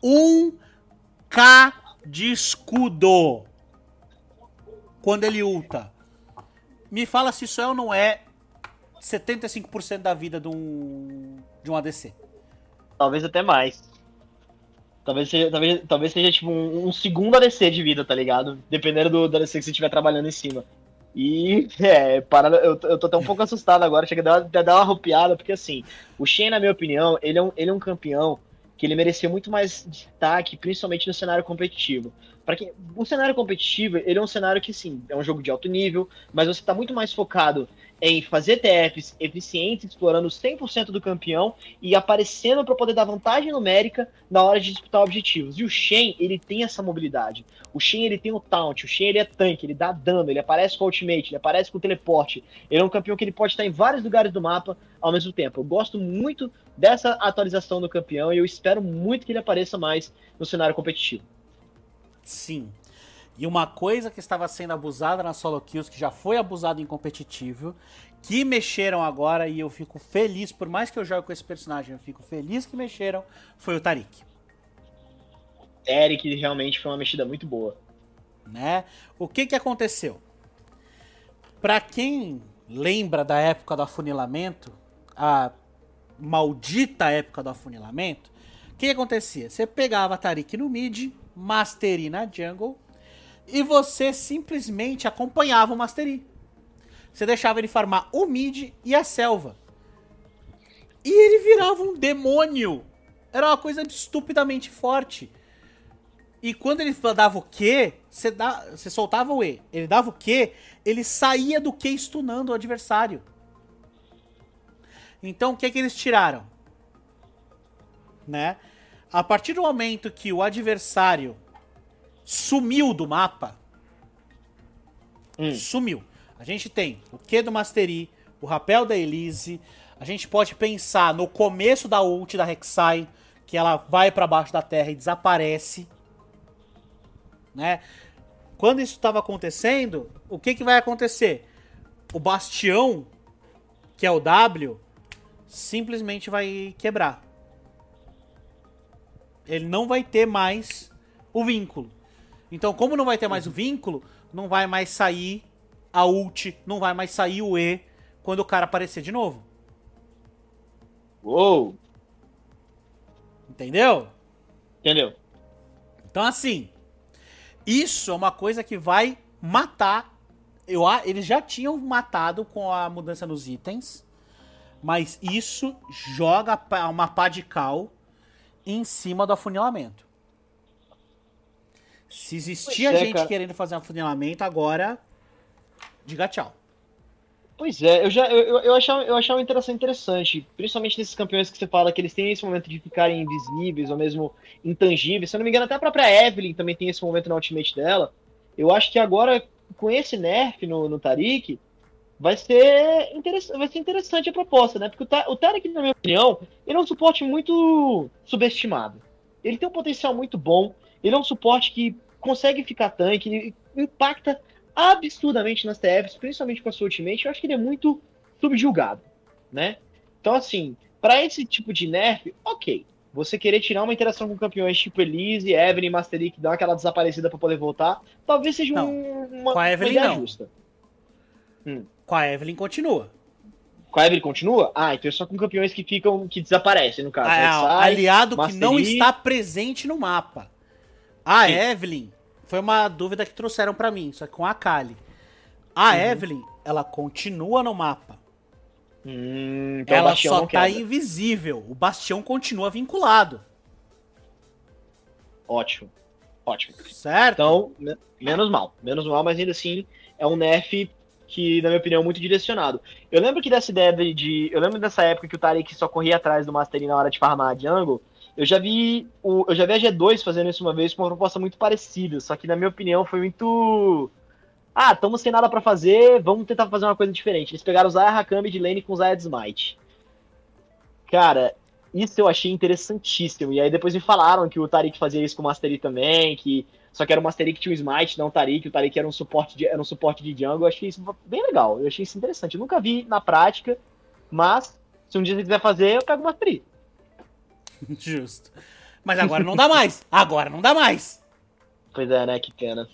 S1: 1k de escudo. Quando ele ulta. Me fala se isso é ou não é 75% da vida de um, de um ADC.
S2: Talvez até mais. Talvez seja, talvez, talvez seja tipo um, um, segundo ADC de vida, tá ligado? Dependendo do, do ADC que você estiver trabalhando em cima. E, <laughs> é, para, eu, eu tô até um pouco assustado agora, chega a dar, dar uma arrupiada, porque assim, o Shen, na minha opinião, ele é um, ele é um campeão que ele merecia muito mais destaque, principalmente no cenário competitivo. Para quem, o cenário competitivo, ele é um cenário que sim, é um jogo de alto nível, mas você está muito mais focado em fazer TFs eficientes, explorando 100% do campeão e aparecendo para poder dar vantagem numérica na hora de disputar objetivos. E o Shen, ele tem essa mobilidade. O Shen, ele tem o taunt, o Shen, ele é tanque, ele dá dano, ele aparece com ultimate, ele aparece com teleporte. Ele é um campeão que ele pode estar em vários lugares do mapa ao mesmo tempo. Eu gosto muito dessa atualização do campeão e eu espero muito que ele apareça mais no cenário competitivo.
S1: Sim. E uma coisa que estava sendo abusada na solo kills, que já foi abusado em competitivo, que mexeram agora e eu fico feliz, por mais que eu jogue com esse personagem, eu fico feliz que mexeram, foi o Tarik.
S2: Eric realmente foi uma mexida muito boa.
S1: Né? O que que aconteceu? Para quem lembra da época do afunilamento, a maldita época do afunilamento, o que, que acontecia? Você pegava Tarik no mid, Mastery na jungle, e você simplesmente acompanhava o Mastery. Você deixava ele farmar o mid e a selva. E ele virava um demônio. Era uma coisa estupidamente forte. E quando ele dava o Q, você, dá, você soltava o E. Ele dava o Q, ele saía do Q stunando o adversário. Então o que, que eles tiraram? Né? A partir do momento que o adversário sumiu do mapa. Hum. Sumiu. A gente tem o Q do Mastery, o rapel da Elise. A gente pode pensar no começo da ult da Rek'Sai, que ela vai para baixo da terra e desaparece. Né? Quando isso estava acontecendo, o que, que vai acontecer? O bastião, que é o W, simplesmente vai quebrar. Ele não vai ter mais o vínculo. Então, como não vai ter mais o vínculo, não vai mais sair a ult, não vai mais sair o E quando o cara aparecer de novo.
S2: Uou!
S1: Entendeu?
S2: Entendeu?
S1: Então, assim, isso é uma coisa que vai matar. Eu, eles já tinham matado com a mudança nos itens, mas isso joga uma pá de cal em cima do afunilamento. Se existia é, gente querendo fazer um afunilamento, agora diga tchau.
S2: Pois é, eu já eu, eu, achava, eu achava interação interessante, principalmente nesses campeões que você fala que eles têm esse momento de ficarem invisíveis ou mesmo intangíveis. Se eu não me engano, até a própria Evelyn também tem esse momento na ultimate dela. Eu acho que agora, com esse nerf no, no Tarik, vai ser, interessante, vai ser interessante a proposta, né? Porque o, o Tarik, na minha opinião, ele é um suporte muito subestimado. Ele tem um potencial muito bom, ele é um suporte que consegue ficar tanque, impacta absurdamente nas TFs, principalmente com a sua ultimate. Eu acho que ele é muito subjugado, né? Então, assim, para esse tipo de nerf, ok. Você querer tirar uma interação com campeões tipo Elise, Evelyn, Mastery, que dá aquela desaparecida para poder voltar, talvez seja
S1: não,
S2: um, uma,
S1: com a Evelyn, não. justa. Hum. Com a Evelyn continua.
S2: Com a Evelyn continua? Ah, então é só com campeões que ficam, que desaparecem, no caso. Ah,
S1: é, sai, aliado Mastery... que não está presente no mapa. A Sim. Evelyn foi uma dúvida que trouxeram para mim, só que com a Kali. A uhum. Evelyn, ela continua no mapa.
S2: Hum, então
S1: ela só tá invisível. O bastião continua vinculado.
S2: Ótimo. Ótimo.
S1: Certo?
S2: Então, menos mal. Menos mal, mas ainda assim é um nerf que, na minha opinião, é muito direcionado. Eu lembro que dessa ideia de. Eu lembro dessa época que o Tarik só corria atrás do Mastery na hora de farmar a jungle. Eu já vi o, eu já vi a G2 fazendo isso uma vez com uma proposta muito parecida, só que na minha opinião foi muito ah, estamos sem nada para fazer, vamos tentar fazer uma coisa diferente. Eles pegaram o Zaya Hakami de lane com o Zaya de Smite. Cara, isso eu achei interessantíssimo. E aí depois me falaram que o Tarik fazia isso com o Mastery também, que só que era o Mastery que tinha o Smite, não o Tarik, o Tarik era um suporte de, era um suporte de jungle. Eu achei isso bem legal, eu achei isso interessante. Eu nunca vi na prática, mas se um dia você quiser fazer, eu pego o Mastery. <laughs>
S1: Justo. Mas agora não dá mais. Agora não dá mais.
S2: Pois é, né? Que pena.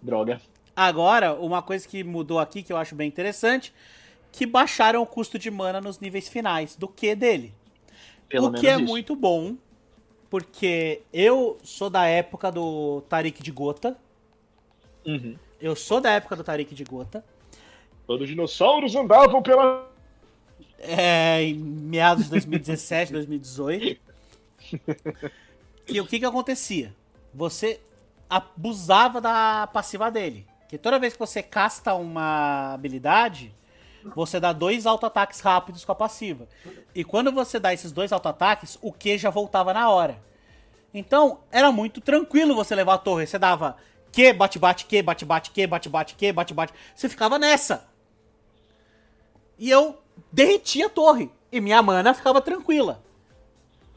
S2: Droga.
S1: Agora, uma coisa que mudou aqui que eu acho bem interessante, que baixaram o custo de mana nos níveis finais do Q dele. Pelo o que é isso. muito bom, porque eu sou da época do Tarik de Gota.
S2: Uhum.
S1: Eu sou da época do Tarik de Gota.
S2: Quando os dinossauros andavam pela.
S1: É, em meados de 2017, 2018. <laughs> E o que que acontecia? Você abusava da passiva dele. Que toda vez que você casta uma habilidade, você dá dois auto-ataques rápidos com a passiva. E quando você dá esses dois auto-ataques, o Q já voltava na hora. Então, era muito tranquilo você levar a torre. Você dava Q, bate-bate, Q, bate-bate, Q, bate-bate, Q, bate-bate. Você ficava nessa. E eu derretia a torre. E minha mana ficava tranquila.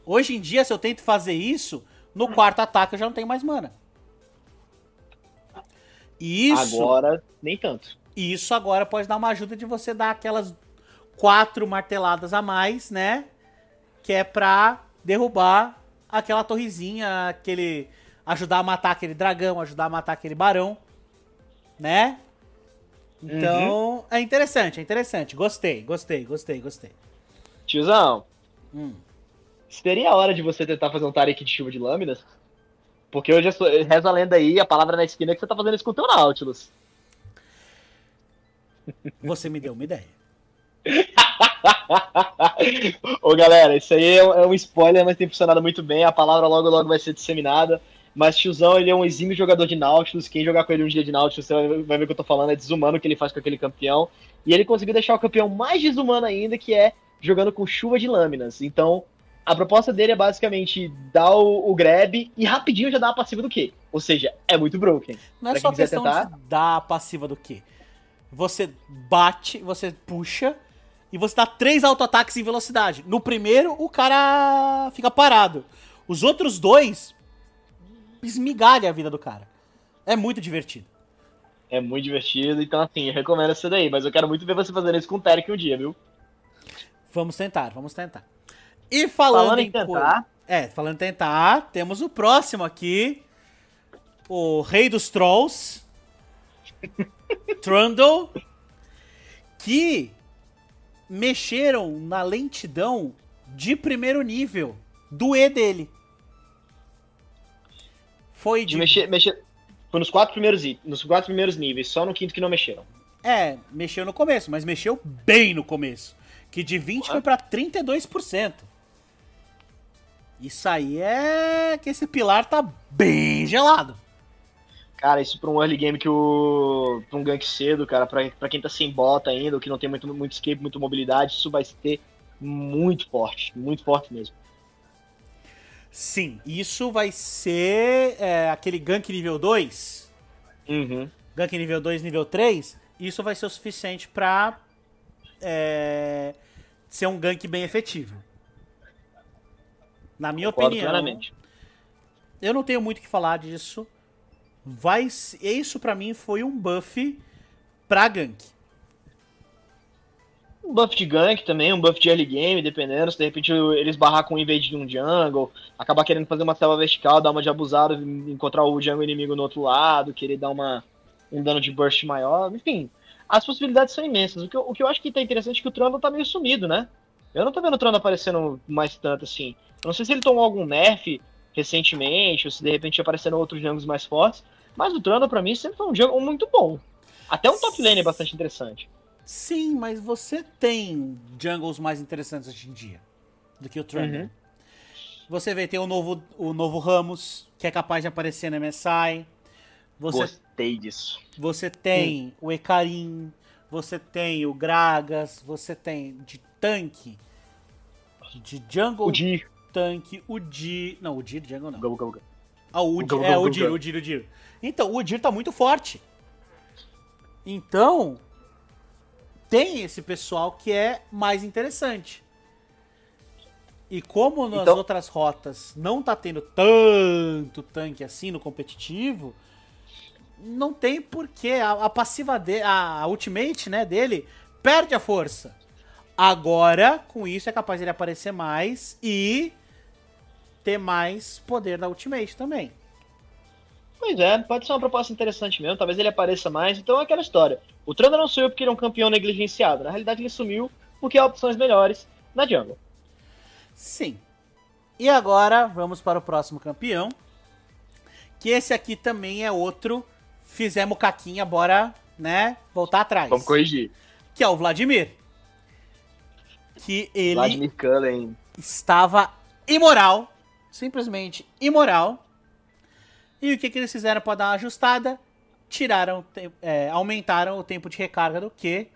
S1: Hoje em dia, se eu tento fazer isso, no quarto ataque eu já não tenho mais mana. Isso.
S2: Agora, nem tanto.
S1: Isso agora pode dar uma ajuda de você dar aquelas quatro marteladas a mais, né? Que é pra derrubar aquela torrezinha, aquele. ajudar a matar aquele dragão, ajudar a matar aquele barão, né? Então, uhum. é interessante, é interessante. Gostei, gostei, gostei, gostei.
S2: Tiozão, hum. Seria a hora de você tentar fazer um Tarek de chuva de lâminas? Porque hoje eu rezo a lenda aí, a palavra na esquina é que você tá fazendo isso com o teu Nautilus. <laughs>
S1: Você me deu uma ideia. <laughs>
S2: Ô galera, isso aí é um spoiler, mas tem funcionado muito bem. A palavra logo logo vai ser disseminada. Mas tiozão, ele é um exímio jogador de Nautilus. Quem jogar com ele um dia de Nautilus, você vai ver o que eu tô falando. É desumano o que ele faz com aquele campeão. E ele conseguiu deixar o campeão mais desumano ainda, que é jogando com chuva de lâminas. Então, a proposta dele é basicamente dar o, o grab e rapidinho já dar a passiva do Q. Ou seja, é muito broken.
S1: Não é só questão tentar... de dar a passiva do Q. Você bate, você puxa e você dá três auto-ataques em velocidade. No primeiro, o cara fica parado. Os outros dois esmigalha a vida do cara. É muito divertido.
S2: É muito divertido, então assim, eu recomendo essa daí, mas eu quero muito ver você fazendo isso com o Terek um dia, viu?
S1: Vamos tentar, vamos tentar. E falando, falando em, em tentar. É, falando em tentar, temos o próximo aqui. O Rei dos Trolls. <laughs> Trundle. Que mexeram na lentidão de primeiro nível do E dele.
S2: Foi de. mexer, mexer, foi nos quatro, primeiros, nos quatro primeiros níveis, só no quinto que não mexeram.
S1: É, mexeu no começo, mas mexeu bem no começo. Que de 20 foi pra 32%. Isso aí é que esse pilar tá bem gelado.
S2: Cara, isso pra um early game que o. pra um gank cedo, cara, pra, pra quem tá sem bota ainda, ou que não tem muito, muito escape, muita mobilidade, isso vai ter muito forte. Muito forte mesmo.
S1: Sim, isso vai ser é, aquele gank nível 2.
S2: Uhum.
S1: Gank nível 2, nível 3. Isso vai ser o suficiente pra é, ser um gank bem efetivo. Na minha Concordo opinião. Claramente. Eu não tenho muito o que falar disso. Vai, isso para mim foi um buff pra gank
S2: um buff de gank também, um buff de early game, dependendo. Se de repente eles barrar com um invade de um jungle, acabar querendo fazer uma selva vertical, dar uma de abusado, encontrar o jungle inimigo no outro lado, querer dar uma, um dano de burst maior, enfim. As possibilidades são imensas. O que eu, o que eu acho que tá interessante é que o Trundle tá meio sumido, né? Eu não tô vendo o Trundle aparecendo mais tanto assim. Eu não sei se ele tomou algum nerf recentemente, ou se de repente apareceram outros jungles mais fortes, mas o Trundle pra mim sempre foi um jungle muito bom. Até um top lane é bastante interessante.
S1: Sim, mas você tem jungles mais interessantes hoje em dia do que o Trundle. Uhum. Você vê, tem o novo, o novo Ramos, que é capaz de aparecer no MSI. Você,
S2: Gostei disso.
S1: Você tem hum. o Ecarim, você tem o Gragas, você tem de tanque, de jungle,
S2: o
S1: tanque, o Dir... Não, o Dir de jungle não.
S2: Go, go, go.
S1: Ah, o, Dir, é, o Dir, o Dir. Então, o Dir tá muito forte. Então, tem esse pessoal que é mais interessante. E como nas então... outras rotas não tá tendo tanto tanque assim no competitivo, não tem porquê. A, a passiva dele, a, a ultimate né, dele, perde a força. Agora, com isso, é capaz de ele aparecer mais e ter mais poder da ultimate também.
S2: Pois é, pode ser uma proposta interessante mesmo. Talvez ele apareça mais. Então é aquela história. O Trundle não sumiu porque ele é um campeão negligenciado. Na realidade, ele sumiu porque há opções melhores na jungle.
S1: Sim. E agora, vamos para o próximo campeão. Que esse aqui também é outro. Fizemos caquinha, bora, né, voltar atrás.
S2: Vamos corrigir.
S1: Que é o Vladimir. Que ele
S2: Vladimir Cullen.
S1: estava imoral. Simplesmente imoral e o que, que eles fizeram para dar uma ajustada? Tiraram, é, aumentaram o tempo de recarga do Q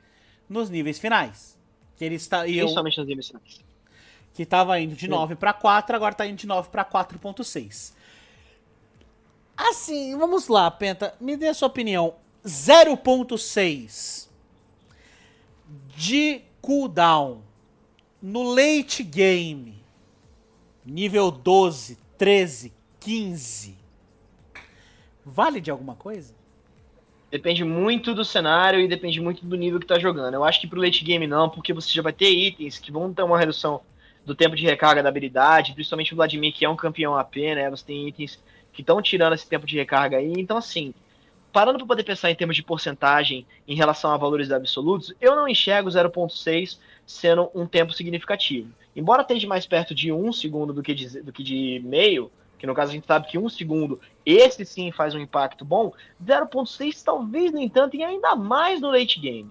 S1: nos níveis finais. Que ele está. E eu,
S2: Principalmente nas níveis finais.
S1: que estava indo de 9 para 4, agora está indo de 9 para 4.6. Assim, vamos lá, Penta, me dê a sua opinião. 0.6 de cooldown no late game, nível 12, 13, 15, vale de alguma coisa?
S2: Depende muito do cenário e depende muito do nível que tá jogando. Eu acho que pro late game não, porque você já vai ter itens que vão ter uma redução do tempo de recarga da habilidade, principalmente o Vladimir, que é um campeão AP, né? Você tem itens que estão tirando esse tempo de recarga aí. Então, assim, parando para poder pensar em termos de porcentagem em relação a valores absolutos, eu não enxergo 0.6 sendo um tempo significativo. Embora esteja mais perto de um segundo do que de, do que de meio, que no caso a gente sabe que um segundo, esse sim faz um impacto bom, 0.6 talvez, no entanto, e ainda mais no late game.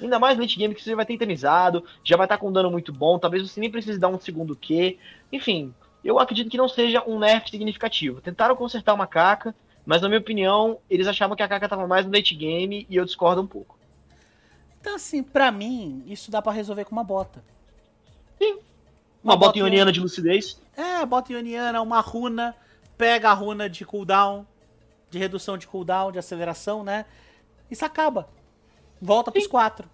S2: Ainda mais no late game que você vai ter eternizado, já vai estar com um dano muito bom, talvez você nem precise dar um segundo Q. Enfim, eu acredito que não seja um nerf significativo. Tentaram consertar uma caca, mas na minha opinião, eles achavam que a caca estava mais no late game e eu discordo um pouco.
S1: Então, assim, pra mim, isso dá pra resolver com uma bota.
S2: Sim. Uma, bota ioniana de lucidez.
S1: É, bota ioniana, uma runa, pega a runa de cooldown, de redução de cooldown, de aceleração, né? Isso acaba. Volta pros quatro.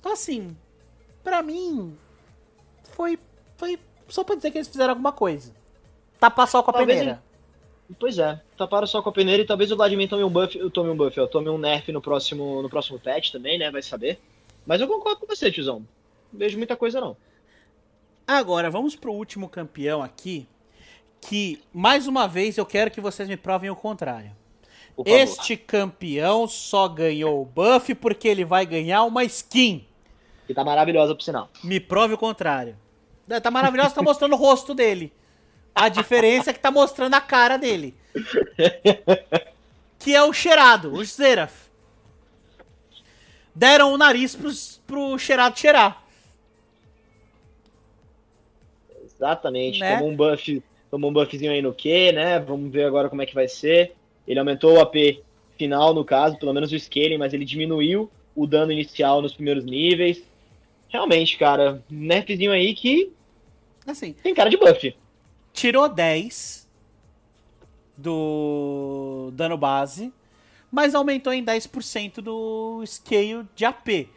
S1: Então, assim, pra mim, foi, foi só pra dizer que eles fizeram alguma coisa. Tapar só com a
S2: Talvez
S1: peneira.
S2: Pois é, taparam só com a peneira e talvez o Vladimir tome um buff, eu tome um buff, eu tome um nerf no próximo, no próximo patch também, né? Vai saber. Mas eu concordo com você, tiozão. Não vejo muita coisa não.
S1: Agora, vamos pro último campeão aqui, que, mais uma vez, eu quero que vocês me provem o contrário. Este campeão só ganhou o buff porque ele vai ganhar uma skin.
S2: Que tá maravilhosa, por sinal.
S1: Me prove o contrário. Tá maravilhoso, tá mostrando o rosto dele. A diferença é que tá mostrando a cara dele. Que é o cheirado, o Zeraf. Deram o nariz pros, pro cheirado cheirar.
S2: Exatamente.
S1: Né?
S2: Tomou um buff, tomou um buffzinho aí no Q, né? Vamos ver agora como é que vai ser. Ele aumentou o AP final, no caso, pelo menos o scaling, mas ele diminuiu o dano inicial nos primeiros níveis. Realmente, cara, nerfzinho aí que
S1: Assim,
S2: tem cara de buff.
S1: Tirou 10 do dano base, mas aumentou em 10% do scale de AP.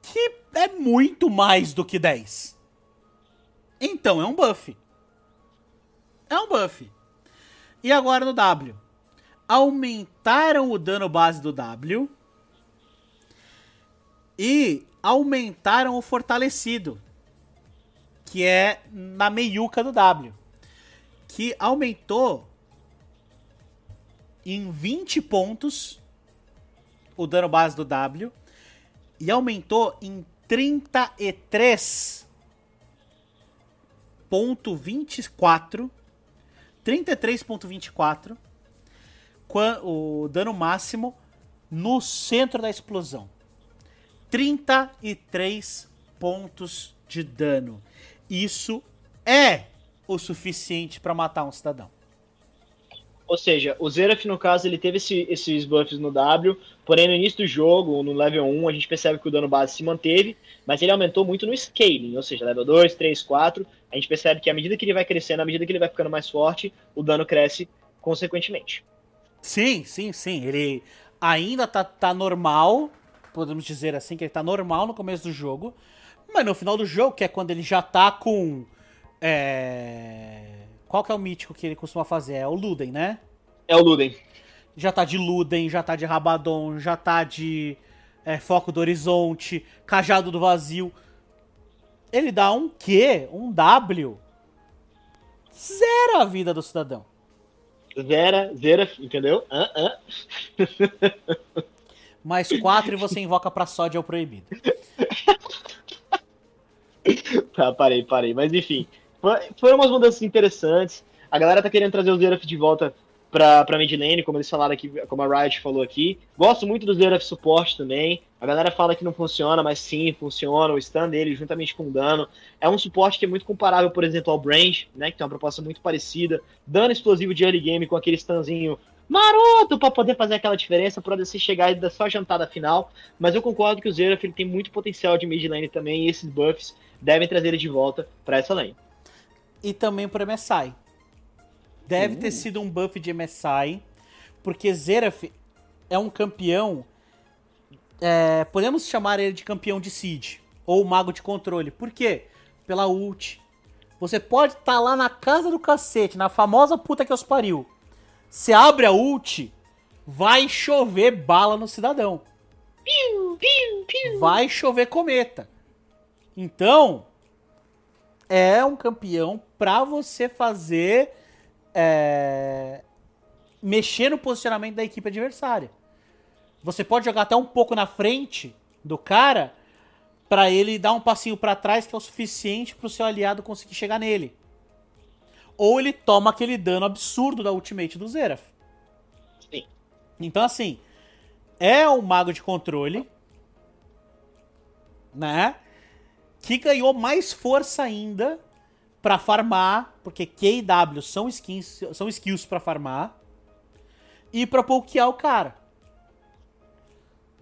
S1: Que é muito mais do que 10. Então é um buff. É um buff. E agora no W. Aumentaram o dano base do W. E aumentaram o fortalecido. Que é na meiuca do W. Que aumentou em 20 pontos o dano base do W. E aumentou em 33.24. 33.24 qua- o dano máximo no centro da explosão. 33 pontos de dano. Isso é o suficiente para matar um cidadão.
S2: Ou seja, o Zeraf, no caso, ele teve esse- esses buffs no W, porém no início do jogo, no level 1, a gente percebe que o dano base se manteve, mas ele aumentou muito no scaling, ou seja, level 2, 3, 4, a gente percebe que à medida que ele vai crescendo, à medida que ele vai ficando mais forte, o dano cresce consequentemente.
S1: Sim, sim, sim. Ele ainda tá, tá normal, podemos dizer assim, que ele tá normal no começo do jogo, mas no final do jogo, que é quando ele já tá com. É... Qual que é o mítico que ele costuma fazer? É o Luden, né?
S2: É o Luden.
S1: Já tá de Luden, já tá de Rabadon, já tá de é, Foco do Horizonte, Cajado do Vazio. Ele dá um Q, um W. Zera a vida do cidadão.
S2: Zera, Zeraf, entendeu? Hã, hã. <laughs>
S1: Mais quatro e você invoca pra sódio ao proibido. <laughs>
S2: Tá, parei, parei. Mas enfim, foram umas mudanças interessantes. A galera tá querendo trazer o Zeraf de volta pra, pra mid lane, como eles falaram aqui, como a Riot falou aqui. Gosto muito do Zeraf suporte também. A galera fala que não funciona, mas sim, funciona. O stun dele, juntamente com o dano. É um suporte que é muito comparável, por exemplo, ao Brand, né? Que tem uma proposta muito parecida. Dano explosivo de early game com aquele stunzinho maroto para poder fazer aquela diferença, para você chegar e dar só a jantada final. Mas eu concordo que o Zeraf ele tem muito potencial de mid lane também, e esses buffs devem trazer ele de volta para essa lane.
S1: E também para MSI. Deve uh. ter sido um buff de MSI, porque Zeraf é um campeão. É, podemos chamar ele de campeão de Seed ou mago de controle. Por quê? Pela ult. Você pode estar tá lá na casa do cacete, na famosa puta que os pariu. Você abre a ult, vai chover bala no cidadão. Piu, piu, piu. Vai chover cometa. Então, é um campeão pra você fazer. É, mexer no posicionamento da equipe adversária. Você pode jogar até um pouco na frente do cara para ele dar um passinho para trás que é o suficiente para o seu aliado conseguir chegar nele. Ou ele toma aquele dano absurdo da ultimate do Zeraf. Sim. Então assim, é um mago de controle, né? Que ganhou mais força ainda para farmar, porque Q e W são skins, são skills para farmar e para pokear o cara.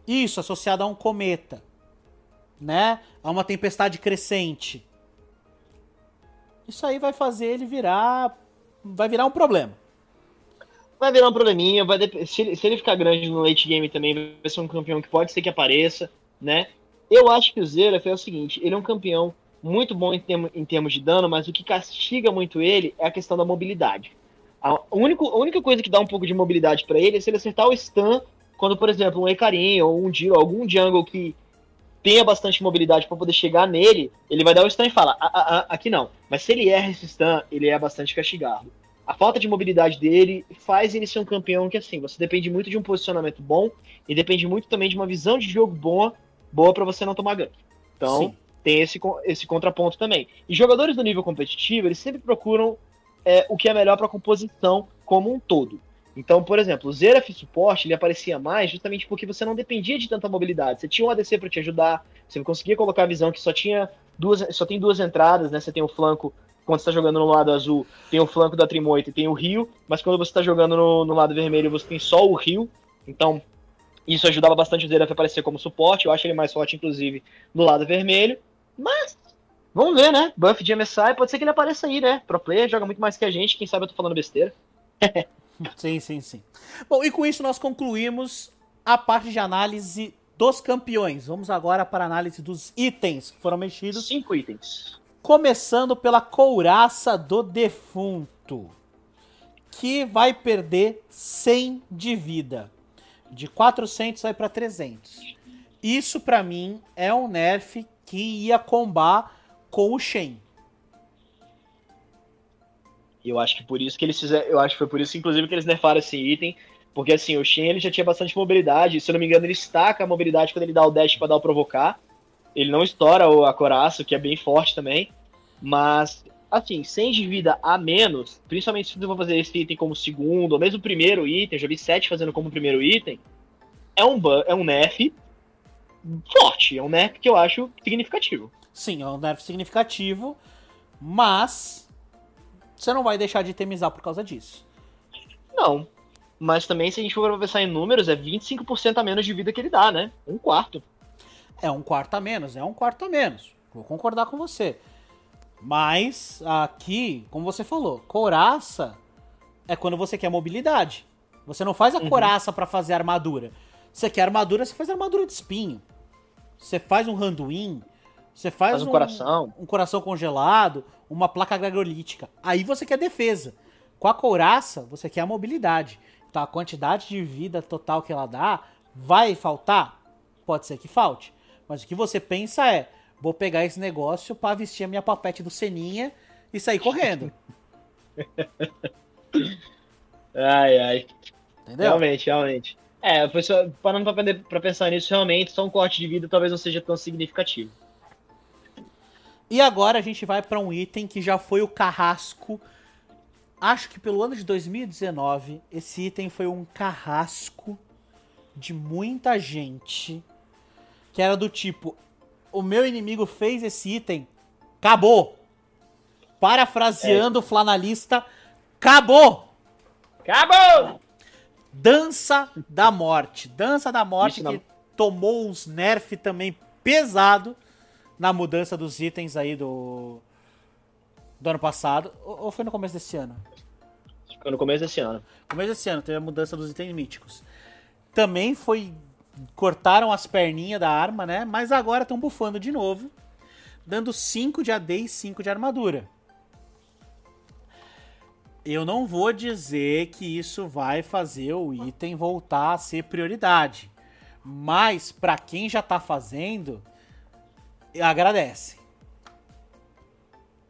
S1: Isso associado a um cometa, né? A uma tempestade crescente. Isso aí vai fazer ele virar vai virar um problema.
S2: Vai virar um probleminha, vai se, ele, se ele ficar grande no late game também, vai ser um campeão que pode ser que apareça, né? Eu acho que o Zeraf é o seguinte, ele é um campeão muito bom em, termo, em termos de dano, mas o que castiga muito ele é a questão da mobilidade. A, único, a única coisa que dá um pouco de mobilidade para ele é se ele acertar o stun quando, por exemplo, um Ekarim ou um Dio, algum jungle que tenha bastante mobilidade para poder chegar nele, ele vai dar o stun e fala, ah, ah, ah, aqui não. Mas se ele erra esse stun, ele é bastante castigado. A falta de mobilidade dele faz ele ser um campeão que, assim, você depende muito de um posicionamento bom e depende muito também de uma visão de jogo boa, boa para você não tomar gank. Então, Sim. Tem esse, esse contraponto também. E jogadores do nível competitivo, eles sempre procuram é, o que é melhor para a composição como um todo. Então, por exemplo, o Zeraf suporte ele aparecia mais justamente porque você não dependia de tanta mobilidade. Você tinha um ADC para te ajudar, você conseguia colocar a visão que só tinha duas, só tem duas entradas, né? Você tem o flanco quando está jogando no lado azul, tem o flanco da Trimoita e tem o rio, mas quando você está jogando no, no, lado vermelho, você tem só o rio. Então, isso ajudava bastante o Zeraf a aparecer como suporte. Eu acho ele mais forte, inclusive, no lado vermelho. Mas Vamos ver, né? Buff de MSI, pode ser que ele apareça aí, né? Pro player, joga muito mais que a gente, quem sabe eu tô falando besteira. <laughs>
S1: sim, sim, sim. Bom, e com isso nós concluímos a parte de análise dos campeões. Vamos agora para a análise dos itens que foram mexidos.
S2: Cinco itens.
S1: Começando pela couraça do defunto, que vai perder 100 de vida. De 400 vai para 300. Isso para mim é um nerf que ia combar com o Shen.
S2: Eu acho que por isso que eles fizeram. Eu acho que foi por isso, inclusive, que eles nerfaram esse item. Porque assim, o Shen ele já tinha bastante mobilidade. Se eu não me engano, ele estaca a mobilidade quando ele dá o dash para dar o provocar. Ele não estoura a coraça, que é bem forte também. Mas, assim, 100 de vida a menos, principalmente se você for fazer esse item como segundo, ou mesmo primeiro item, já vi 7 fazendo como primeiro item, é um, é um nerf forte. É um nerf que eu acho significativo.
S1: Sim, é um nerf significativo, mas você não vai deixar de itemizar por causa disso.
S2: Não. Mas também, se a gente for pensar em números, é 25% a menos de vida que ele dá, né? Um quarto.
S1: É um quarto a menos, é um quarto a menos. Vou concordar com você. Mas aqui, como você falou, coraça é quando você quer mobilidade. Você não faz a uhum. coraça para fazer armadura. Você quer armadura, você faz armadura de espinho. Você faz um randuin, você faz, faz um, um, coração. Um coração congelado, uma placa gregolítica. Aí você quer defesa. Com a couraça, você quer a mobilidade. Então a quantidade de vida total que ela dá vai faltar? Pode ser que falte. Mas o que você pensa é: vou pegar esse negócio para vestir a minha papete do Seninha e sair correndo. <laughs>
S2: ai, ai. Entendeu? Realmente, realmente. É, parando pra, pra pensar nisso, realmente, só um corte de vida talvez não seja tão significativo.
S1: E agora a gente vai para um item que já foi o carrasco. Acho que pelo ano de 2019, esse item foi um carrasco de muita gente. Que era do tipo: o meu inimigo fez esse item, acabou. Parafraseando o é. flanalista, acabou!
S2: Acabou!
S1: Dança da Morte. Dança da Morte Isso que não... tomou uns nerf também pesado na mudança dos itens aí do, do ano passado. Ou foi no começo desse ano?
S2: Foi no começo desse ano.
S1: No começo desse ano teve a mudança dos itens míticos. Também foi. Cortaram as perninhas da arma, né? Mas agora estão bufando de novo. Dando 5 de AD e 5 de armadura. Eu não vou dizer que isso vai fazer o item voltar a ser prioridade. Mas para quem já tá fazendo, agradece.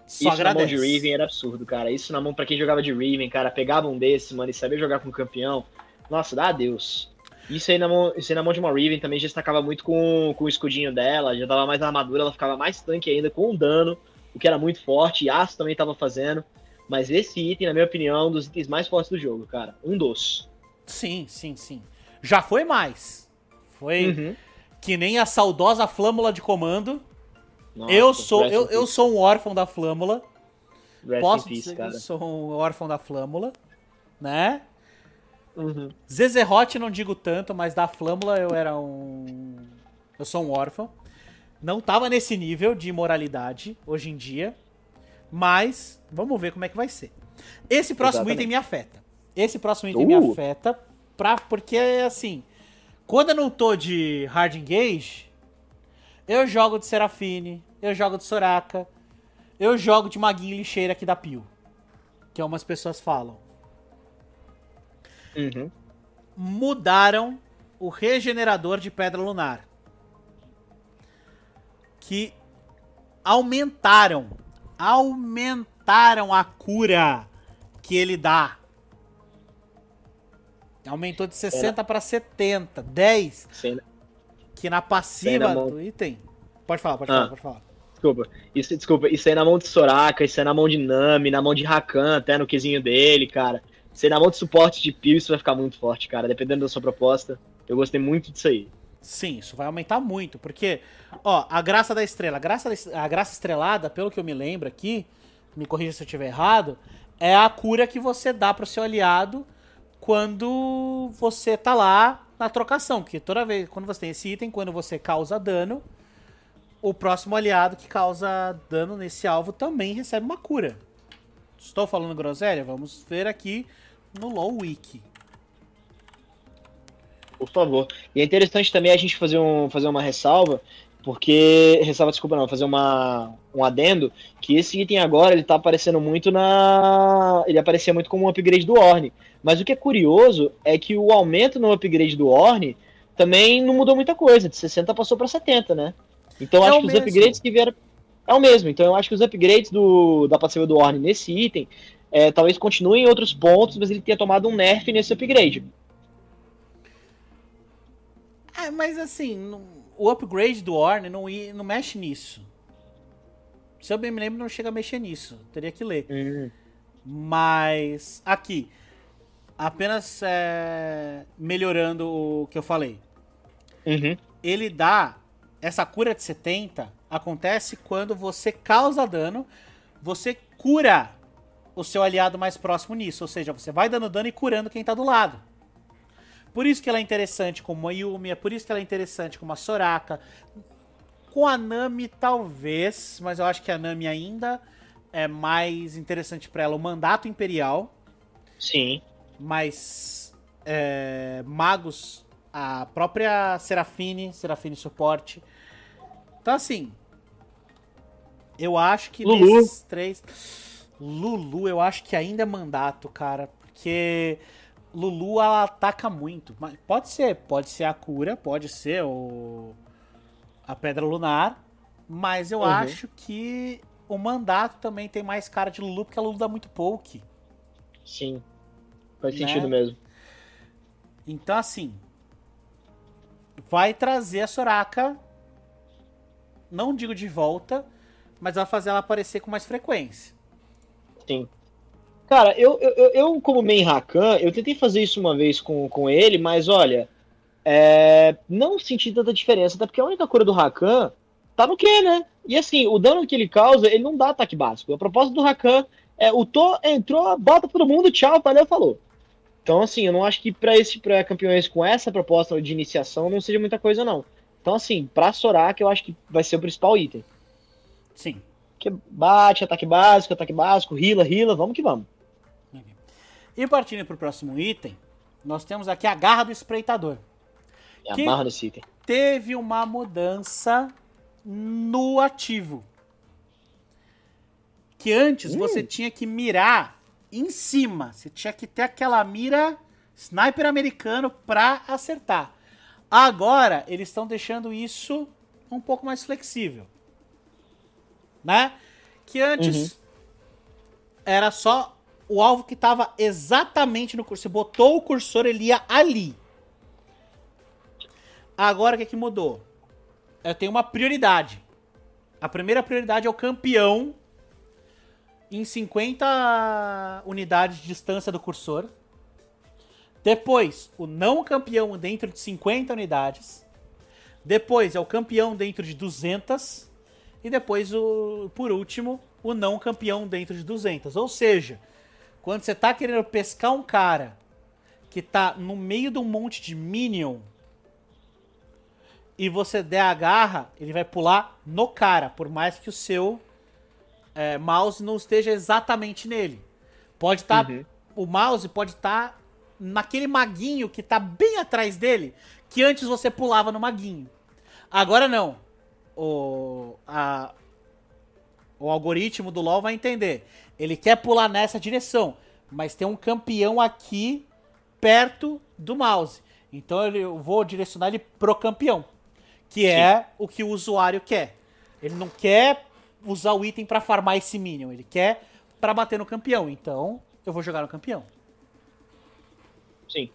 S2: Só Isso agradece. na mão de Riven era absurdo, cara. Isso na mão pra quem jogava de Riven, cara, pegava um desse, mano, e sabia jogar com campeão. Nossa, dá adeus. Isso aí na mão, isso aí na mão de uma Riven também já destacava muito com, com o escudinho dela, já dava mais armadura, ela ficava mais tanque ainda com dano, o que era muito forte. E Aço também tava fazendo. Mas esse item, na minha opinião, é um dos itens mais fortes do jogo, cara. Um dos.
S1: Sim, sim, sim. Já foi mais. Foi uhum. que nem a saudosa flâmula de comando. Nossa, eu sou eu, eu sou um órfão da flâmula. Rest Posso peace, dizer cara. que eu sou um órfão da flâmula, né? Uhum. Zezerot não digo tanto, mas da flâmula eu era um eu sou um órfão. Não tava nesse nível de moralidade hoje em dia, mas vamos ver como é que vai ser. Esse próximo Exatamente. item me afeta. Esse próximo item uh. me afeta pra, porque assim, quando eu não tô de hard engage, eu jogo de Serafine, eu jogo de Soraka, eu jogo de maguinho lixeira aqui da Pio. Que algumas pessoas falam. Uhum. Mudaram o regenerador de pedra lunar. Que aumentaram aumentaram a cura que ele dá. Aumentou de 60 para 70. 10. Cena. Que na passiva do item. Pode falar, pode ah. falar, pode falar.
S2: Desculpa. Isso, desculpa, isso aí na mão de Soraka, isso aí na mão de Nami, na mão de Rakan, até no quesinho dele, cara. Isso aí na mão de suporte de Pio, isso vai ficar muito forte, cara. Dependendo da sua proposta. Eu gostei muito disso aí.
S1: Sim, isso vai aumentar muito, porque, ó, a graça da estrela, a graça, a graça estrelada, pelo que eu me lembro aqui, me corrija se eu estiver errado, é a cura que você dá pro seu aliado quando você tá lá na trocação, porque toda vez, quando você tem esse item, quando você causa dano, o próximo aliado que causa dano nesse alvo também recebe uma cura. Estou falando groselha? Vamos ver aqui no LoL Wiki.
S2: Por favor. E é interessante também a gente fazer, um, fazer uma ressalva, porque. Ressalva, desculpa, não, fazer uma, um adendo, que esse item agora ele tá aparecendo muito na. Ele aparecia muito como um upgrade do Orne. Mas o que é curioso é que o aumento no upgrade do Orne também não mudou muita coisa. De 60 passou para 70, né? Então é acho que mesmo. os upgrades que vieram. É o mesmo. Então eu acho que os upgrades do, da passiva do Orne nesse item é, talvez continuem em outros pontos, mas ele tenha tomado um nerf nesse upgrade.
S1: É, mas assim, o upgrade do Orne não, não mexe nisso. Se eu bem me lembro, não chega a mexer nisso. Teria que ler. Uhum. Mas, aqui, apenas é, melhorando o que eu falei. Uhum. Ele dá. Essa cura de 70 acontece quando você causa dano, você cura o seu aliado mais próximo nisso. Ou seja, você vai dando dano e curando quem tá do lado. Por isso que ela é interessante como a Yumi, é por isso que ela é interessante como a Soraka. Com a Nami, talvez, mas eu acho que a Nami ainda é mais interessante para ela o Mandato Imperial.
S2: Sim.
S1: Mas é, Magos, a própria Serafine, Serafine Suporte. Então, assim, eu acho que
S2: Lulu. desses
S1: três. Lulu, eu acho que ainda é mandato, cara. Porque Lulu ela ataca muito. Pode ser, pode ser a cura, pode ser o a pedra lunar, mas eu uhum. acho que o mandato também tem mais cara de Lulu porque a Lulu dá muito poke.
S2: Sim. Faz né? sentido mesmo.
S1: Então assim, vai trazer a Soraka não digo de volta, mas vai fazer ela aparecer com mais frequência.
S2: Sim. Cara, eu, eu, eu como main Rakan, eu tentei fazer isso uma vez com, com ele, mas olha, é, não senti tanta diferença, até porque a única cura do Rakan tá no Q, né? E assim, o dano que ele causa, ele não dá ataque básico. A propósito do Rakan é o Tô entrou, bota todo mundo, tchau, valeu, falou. Então, assim, eu não acho que para esse pra campeões com essa proposta de iniciação não seja muita coisa, não. Então, assim, pra Soraka, eu acho que vai ser o principal item.
S1: Sim.
S2: Que bate, ataque básico, ataque básico, rila, rila, vamos que vamos.
S1: E partindo pro próximo item, nós temos aqui a garra do espreitador.
S2: Me
S1: Que-
S2: amarro nesse item.
S1: Teve uma mudança no ativo. Que antes você tinha que mirar em cima. Você tinha que ter aquela mira sniper americano pra acertar. Agora eles estão deixando isso um pouco mais flexível. Né? Que antes era só o alvo que estava exatamente no cursor. Você botou o cursor, ele ia ali. Agora o que, que mudou? Eu tenho uma prioridade. A primeira prioridade é o campeão em 50 unidades de distância do cursor. Depois, o não campeão dentro de 50 unidades. Depois é o campeão dentro de 200. E depois, o, por último, o não campeão dentro de 200. Ou seja, quando você tá querendo pescar um cara que tá no meio de um monte de minion e você der a garra, ele vai pular no cara, por mais que o seu é, mouse não esteja exatamente nele. Pode estar.
S2: Uhum.
S1: O mouse pode estar naquele maguinho que tá bem atrás dele, que antes você pulava no maguinho. Agora não. O, a- o algoritmo do LoL vai entender. Ele quer pular nessa direção, mas tem um campeão aqui perto do mouse. Então eu vou direcionar ele pro campeão, que é o que o usuário quer. Ele não quer usar o item pra farmar esse minion, ele quer pra bater no campeão. Então eu vou jogar no campeão.
S2: Sim.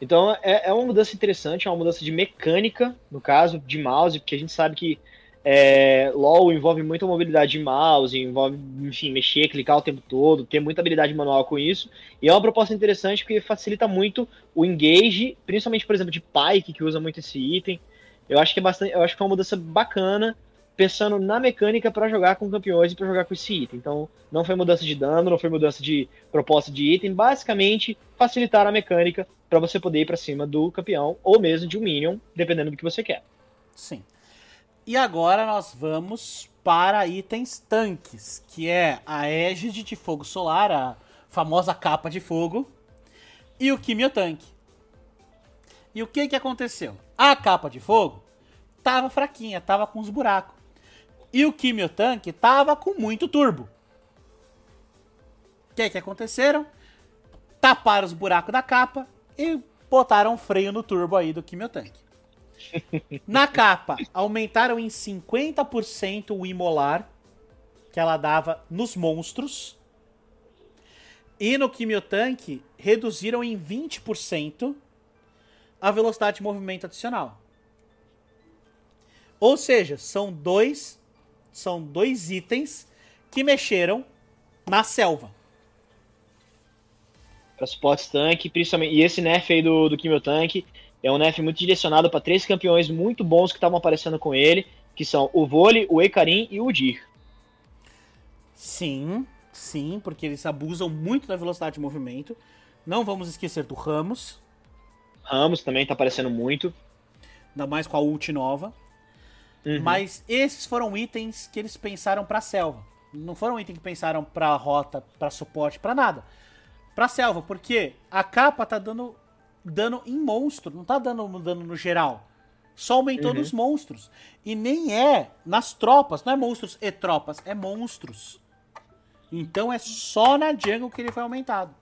S2: Então é, é uma mudança interessante, é uma mudança de mecânica, no caso, de mouse, porque a gente sabe que é, LoL envolve muita mobilidade de mouse, envolve, enfim, mexer, clicar o tempo todo, ter muita habilidade manual com isso. E é uma proposta interessante porque facilita muito o engage, principalmente, por exemplo, de Pyke, que usa muito esse item. Eu acho que é bastante, eu acho que é uma mudança bacana, pensando na mecânica para jogar com campeões e para jogar com esse item. Então, não foi mudança de dano, não foi mudança de proposta de item, basicamente facilitar a mecânica para você poder ir para cima do campeão ou mesmo de um minion, dependendo do que você quer.
S1: Sim. E agora nós vamos para itens tanques, que é a égide de fogo solar, a famosa capa de fogo, e o Kimio Tanque. E o que que aconteceu? A capa de fogo tava fraquinha, tava com uns buracos. E o Kimio Tanque tava com muito turbo. O que que aconteceram? Taparam os buracos da capa e botaram freio no turbo aí do Kimio Tanque. <laughs> Na capa, aumentaram em 50% o imolar que ela dava nos monstros. E no Kimiotank, reduziram em 20% a velocidade de movimento adicional. Ou seja, são dois, são dois itens que mexeram na selva.
S2: Para suporte tanque, principalmente. E esse nerf aí do, do é um nerf muito direcionado para três campeões muito bons que estavam aparecendo com ele, que são o Vole, o Ekarim e o Dir.
S1: Sim, sim, porque eles abusam muito da velocidade de movimento. Não vamos esquecer do Ramos,
S2: Ramos também tá aparecendo muito.
S1: ainda mais com a ult nova.
S2: Uhum.
S1: Mas esses foram itens que eles pensaram pra selva. Não foram itens que pensaram pra rota, pra suporte, pra nada. Pra selva, porque a capa tá dando dano em monstro, não tá dando dano no geral. Só aumentou
S2: Uhum.
S1: nos monstros. E nem é nas tropas, não é monstros e tropas, é monstros. Então é só na jungle que ele foi aumentado.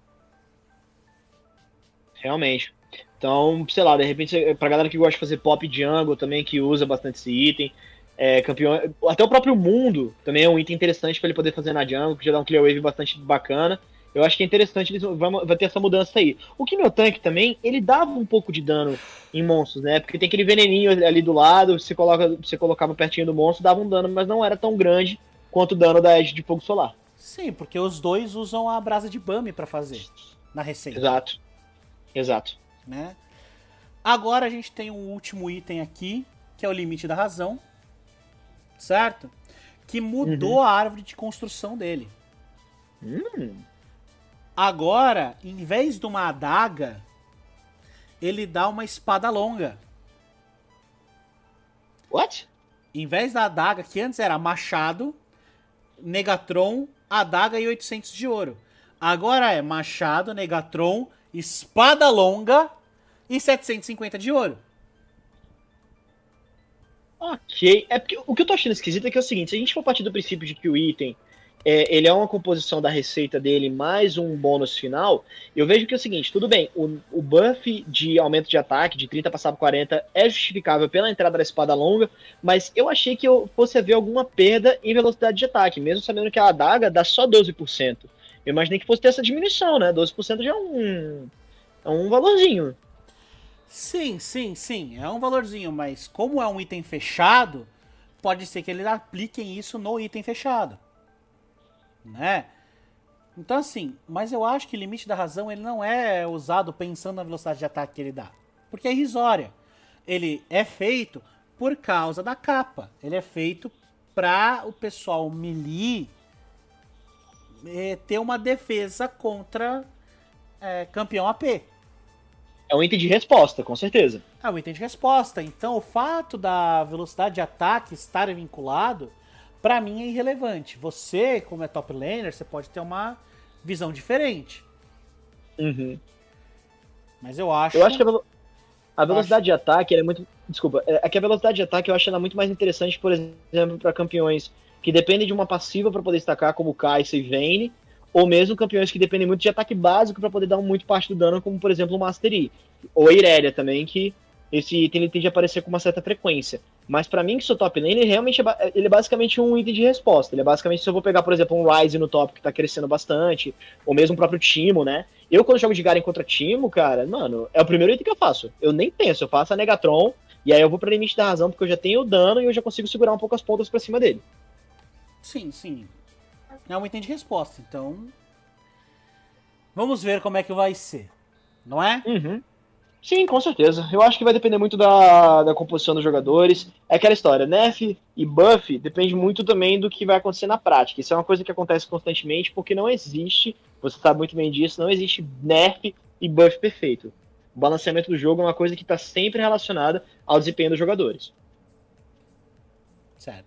S2: Realmente. Então, sei lá, de repente, pra galera que gosta de fazer pop jungle também, que usa bastante esse item. É, campeão, até o próprio mundo também é um item interessante para ele poder fazer na jungle, que já dá um clear wave bastante bacana. Eu acho que é interessante, eles vão, vai ter essa mudança aí. O Kimio Tank também, ele dava um pouco de dano em monstros, né? Porque tem aquele veneninho ali do lado, você, coloca, você colocava pertinho do monstro, dava um dano, mas não era tão grande quanto o dano da Edge de Fogo Solar.
S1: Sim, porque os dois usam a brasa de Bami pra fazer na receita.
S2: Exato. Exato.
S1: né? Agora a gente tem um último item aqui, que é o limite da razão, certo? Que mudou a árvore de construção dele.
S2: Hum,
S1: Agora, em vez de uma adaga, ele dá uma espada longa.
S2: What?
S1: Em vez da adaga, que antes era machado, Negatron, adaga e 800 de ouro. Agora é machado, Negatron, espada longa e 750 de ouro.
S2: Ok. É porque o que eu tô achando esquisito é que é o seguinte: se a gente for partir do princípio de que o item é, ele é uma composição da receita dele mais um bônus final, eu vejo que é o seguinte, tudo bem, o, o buff de aumento de ataque, de 30 passar por 40, é justificável pela entrada da espada longa, mas eu achei que eu fosse haver alguma perda em velocidade de ataque, mesmo sabendo que a adaga dá só 12%. Eu imaginei que fosse ter essa diminuição, né? 12% já é um, é um valorzinho.
S1: Sim, sim, sim, é um valorzinho, mas como é um item fechado, pode ser que eles apliquem isso no item fechado né? Então assim, mas eu acho que o limite da razão ele não é usado pensando na velocidade de ataque que ele dá, porque é irrisória. Ele é feito por causa da capa. Ele é feito para o pessoal melee é, ter uma defesa contra é, campeão AP.
S2: É um item de resposta, com certeza.
S1: É um item de resposta. Então o fato da velocidade de ataque estar vinculado para mim é irrelevante. Você, como é top laner, você pode ter uma visão diferente.
S2: Uhum.
S1: Mas eu acho.
S2: Eu acho que a, velo a velocidade acho... de ataque é muito. Desculpa, é, é que a velocidade de ataque eu acho ela muito mais interessante, por exemplo, para campeões que dependem de uma passiva para poder destacar, como Kai'Sa e Vayne, ou mesmo campeões que dependem muito de ataque básico para poder dar muito parte do dano, como por exemplo o Master Yi. Ou a Irelia também, que esse item ele tende a aparecer com uma certa frequência. Mas para mim, que sou top lane, ele realmente é, ele é basicamente um item de resposta. Ele é basicamente, se eu vou pegar, por exemplo, um Ryze no top que tá crescendo bastante, ou mesmo o próprio Timo, né? Eu, quando jogo de Garen contra Timo, cara, mano, é o primeiro item que eu faço. Eu nem penso, eu faço a Negatron, e aí eu vou pra limite da razão, porque eu já tenho o dano e eu já consigo segurar um pouco as pontas pra cima dele.
S1: Sim, sim. É um item de resposta, então. Vamos ver como é que vai ser. Não é?
S2: Uhum. Sim, com certeza. Eu acho que vai depender muito da, da composição dos jogadores. É aquela história, nerf e buff depende muito também do que vai acontecer na prática. Isso é uma coisa que acontece constantemente porque não existe, você sabe muito bem disso, não existe nerf e buff perfeito. O balanceamento do jogo é uma coisa que está sempre relacionada ao desempenho dos jogadores.
S1: Certo.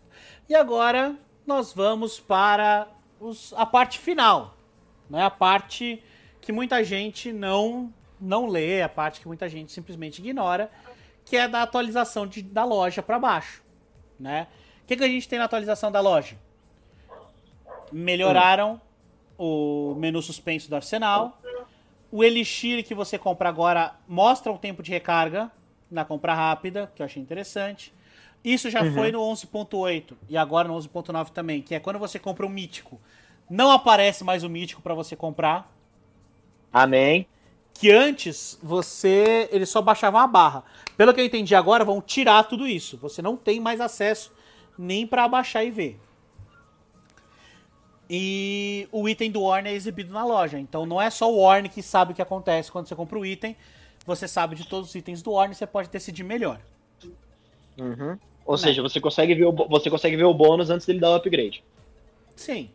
S1: E agora nós vamos para os, a parte final, né? A parte que muita gente não não lê, a parte que muita gente simplesmente ignora, que é da atualização de, da loja para baixo, né? O que, que a gente tem na atualização da loja? Melhoraram o menu suspenso do arsenal. O Elixir que você compra agora mostra o tempo de recarga na compra rápida, que eu achei interessante. Isso já uhum. foi no 11.8 e agora no 11.9 também, que é quando você compra um mítico. Não aparece mais o mítico para você comprar.
S2: Amém
S1: que antes você ele só baixava uma barra. Pelo que eu entendi agora, vão tirar tudo isso. Você não tem mais acesso nem para baixar e ver. E o item do Warner é exibido na loja. Então não é só o Warner que sabe o que acontece quando você compra o item. Você sabe de todos os itens do Warner, você pode decidir melhor.
S2: Uhum. Ou seja, você consegue, ver o, você consegue ver o bônus antes dele dar o upgrade.
S1: Sim.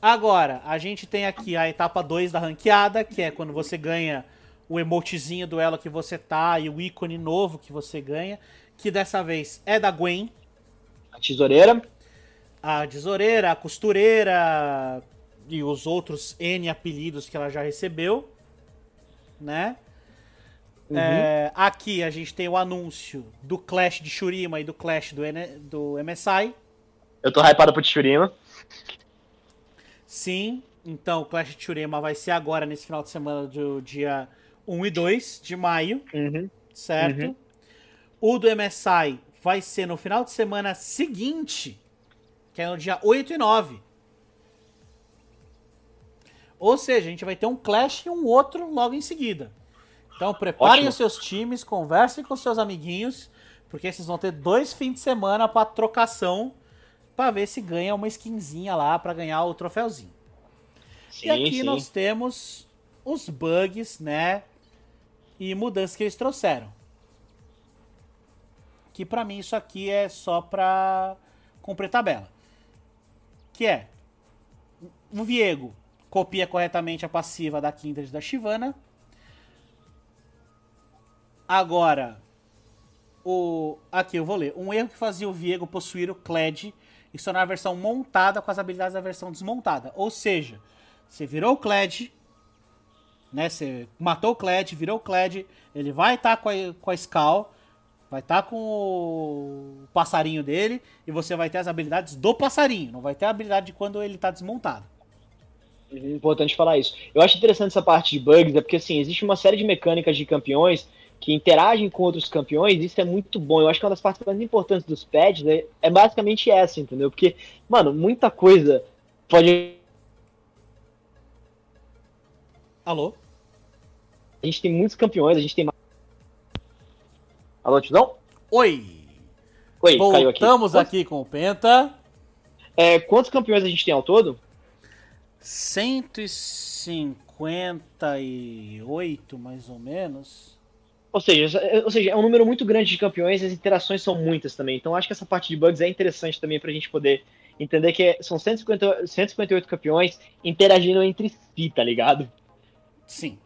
S1: Agora, a gente tem aqui a etapa 2 da ranqueada, que é quando você ganha o emotezinho do elo que você tá e o ícone novo que você ganha, que dessa vez é da Gwen.
S2: A tesoureira.
S1: A tesoureira, a costureira e os outros N apelidos que ela já recebeu, né? Uhum. É, aqui a gente tem o anúncio do Clash de Shurima e do Clash do, do MSI.
S2: Eu tô hypado pro Shurima.
S1: Sim, então o Clash de Churema vai ser agora, nesse final de semana do dia 1 e 2 de maio.
S2: Uhum.
S1: Certo? Uhum. O do MSI vai ser no final de semana seguinte, que é no dia 8 e 9. Ou seja, a gente vai ter um Clash e um outro logo em seguida. Então preparem Ótimo. os seus times, conversem com seus amiguinhos, porque vocês vão ter dois fins de semana para trocação para ver se ganha uma skinzinha lá para ganhar o troféuzinho. Sim, e aqui sim. nós temos os bugs, né? E mudanças que eles trouxeram. Que para mim isso aqui é só pra cumprir tabela. Que é o Viego copia corretamente a passiva da Kindred da Shivana. Agora, o aqui eu vou ler. Um erro que fazia o Viego possuir o Kled e se tornar a versão montada com as habilidades da versão desmontada. Ou seja, você virou o Kled, né? Você matou o Kled, virou o Kled, ele vai estar tá com, a, com a Skull, vai estar tá com o passarinho dele e você vai ter as habilidades do passarinho, não vai ter a habilidade de quando ele está desmontado.
S2: Importante falar isso. Eu acho interessante essa parte de bugs, é porque assim, existe uma série de mecânicas de campeões que interagem com outros campeões, isso é muito bom. Eu acho que uma das partes mais importantes dos pads é, é basicamente essa, entendeu? Porque, mano, muita coisa pode.
S1: Alô?
S2: A gente tem muitos campeões, a gente tem. Alô, Tizão?
S1: Oi!
S2: Oi,
S1: Voltamos aqui. aqui com o Penta.
S2: É, quantos campeões a gente tem ao todo?
S1: 158, mais ou menos.
S2: Ou seja, ou seja, é um número muito grande de campeões e as interações são muitas também. Então acho que essa parte de bugs é interessante também pra gente poder entender que são 150, 158 campeões interagindo entre si, tá ligado?
S1: Sim.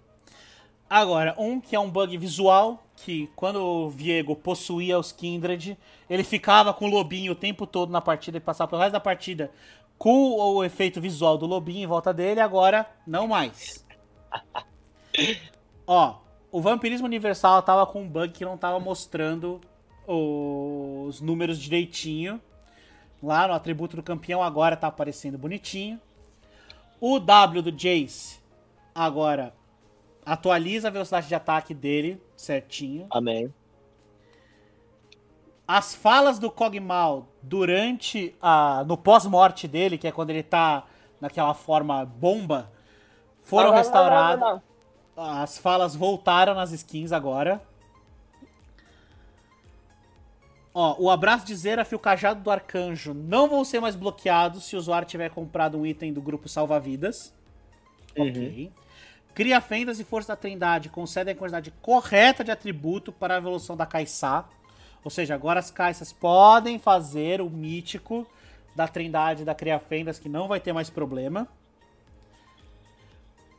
S1: Agora, um que é um bug visual, que quando o Viego possuía os Kindred, ele ficava com o lobinho o tempo todo na partida e passava pelo resto da partida com o efeito visual do lobinho em volta dele, agora não mais. <laughs> Ó, o Vampirismo Universal tava com um bug que não tava mostrando os números direitinho. Lá no atributo do campeão agora tá aparecendo bonitinho. O W do Jace agora atualiza a velocidade de ataque dele certinho.
S2: Amém.
S1: As falas do Kog'Maw durante a no pós-morte dele, que é quando ele tá naquela forma bomba, foram restauradas. As falas voltaram nas skins agora. Ó, o abraço de Zeraf e o cajado do arcanjo não vão ser mais bloqueados se o usuário tiver comprado um item do grupo salva-vidas. Uhum. Ok. Cria fendas e força da trindade concedem a quantidade correta de atributo para a evolução da Kaisá. Ou seja, agora as caixas podem fazer o mítico da trindade da Cria Fendas, que não vai ter mais problema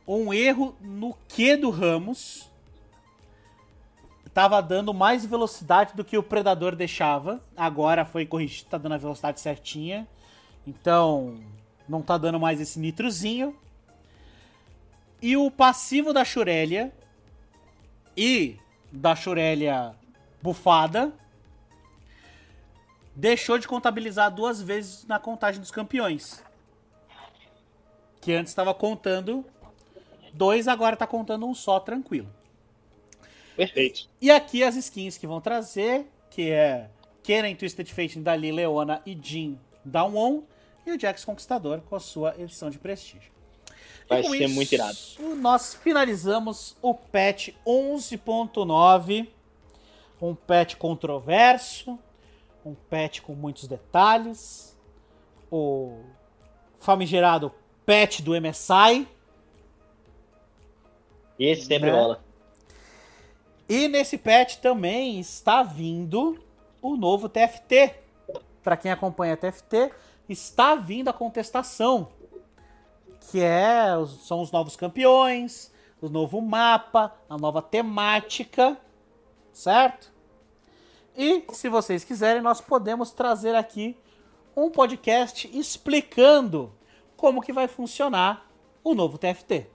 S1: um erro no que do Ramos. Tava dando mais velocidade do que o Predador deixava. Agora foi corrigido, tá dando a velocidade certinha. Então, não tá dando mais esse nitrozinho. E o passivo da Shurelia e da Shurelia bufada deixou de contabilizar duas vezes na contagem dos campeões. Que antes estava contando Dois agora tá contando um só, tranquilo.
S2: Perfeito.
S1: E aqui as skins que vão trazer, que é Kennen Twisted Fate, Dali, Leona e Jin Down On, e o Jax Conquistador com a sua edição de prestígio.
S2: Vai ser isso, muito irado.
S1: Nós finalizamos o patch 11.9, um patch controverso, um patch com muitos detalhes, o famigerado patch do MSI,
S2: esse sempre né? rola.
S1: E nesse patch também está vindo o novo TFT. Para quem acompanha TFT, está vindo a contestação. Que é, são os novos campeões, o novo mapa, a nova temática, certo? E se vocês quiserem, nós podemos trazer aqui um podcast explicando como que vai funcionar o novo TFT.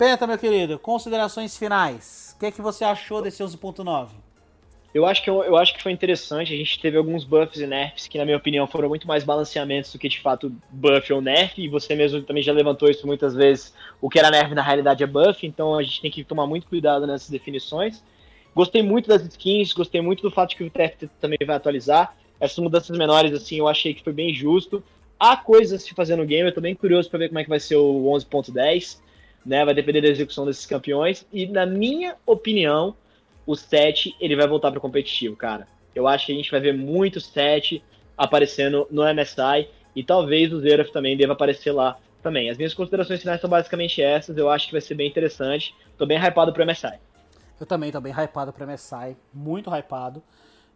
S1: Penta, meu querido, considerações finais. O que, é que você achou desse 11.9?
S2: Eu acho, que, eu, eu, acho que foi interessante. A gente teve alguns buffs e nerfs que, na minha opinião, foram muito mais balanceamentos do que, de fato, buff ou nerf. E você mesmo também já levantou isso muitas vezes. O que era nerf, na realidade, é buff. Então a gente tem que tomar muito cuidado nessas definições. Gostei muito das skins, gostei muito do fato que o TFT também vai atualizar. Essas mudanças menores, assim, eu achei que foi bem justo. Há coisas se fazer no game, eu tô bem curioso para ver como é que vai ser o 11.10 né? Vai depender da execução desses campeões. E na minha opinião, o 7 ele vai voltar para o competitivo, cara. Eu acho que a gente vai ver muito 7 aparecendo no MSI e talvez o Zeraf também deva aparecer lá também. As minhas considerações finais são basicamente essas. Eu acho que vai ser bem interessante. Tô bem hypado pro MSI.
S1: Eu também tô bem hypado pro MSI. Muito hypado.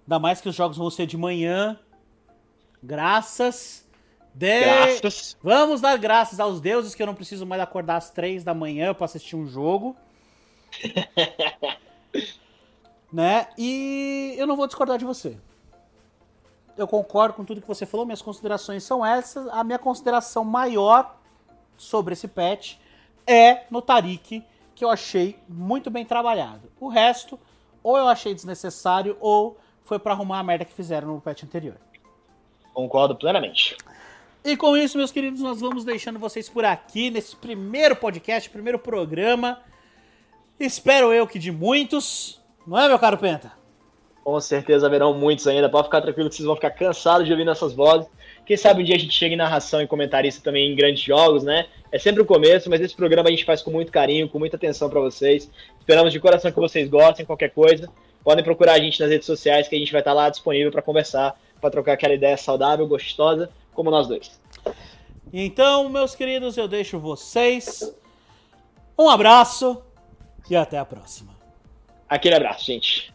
S1: Ainda mais que os jogos vão ser de manhã. Graças De... Graças. Vamos dar graças aos deuses que eu não preciso mais acordar às três da manhã para assistir um jogo. <laughs> né? E eu não vou discordar de você. Eu concordo com tudo que você falou, minhas considerações são essas. A minha consideração maior sobre esse patch é no Tarik, que eu achei muito bem trabalhado. O resto, ou eu achei desnecessário, ou foi para arrumar a merda que fizeram no patch anterior.
S2: Concordo plenamente.
S1: E com isso, meus queridos, nós vamos deixando vocês por aqui nesse primeiro podcast, primeiro programa. Espero eu que de muitos, não é, meu caro Penta?
S2: Com certeza haverão muitos ainda. Pode ficar tranquilo que vocês vão ficar cansados de ouvir nossas vozes. Quem sabe um dia a gente chega em narração e comentarista também em grandes jogos, né? É sempre o começo, mas esse programa a gente faz com muito carinho, com muita atenção para vocês. Esperamos de coração que vocês gostem, qualquer coisa. Podem procurar a gente nas redes sociais que a gente vai estar lá disponível para conversar, para trocar aquela ideia saudável, gostosa, como nós dois.
S1: Então, meus queridos, eu deixo vocês. Um abraço e até a próxima.
S2: Aquele abraço, gente.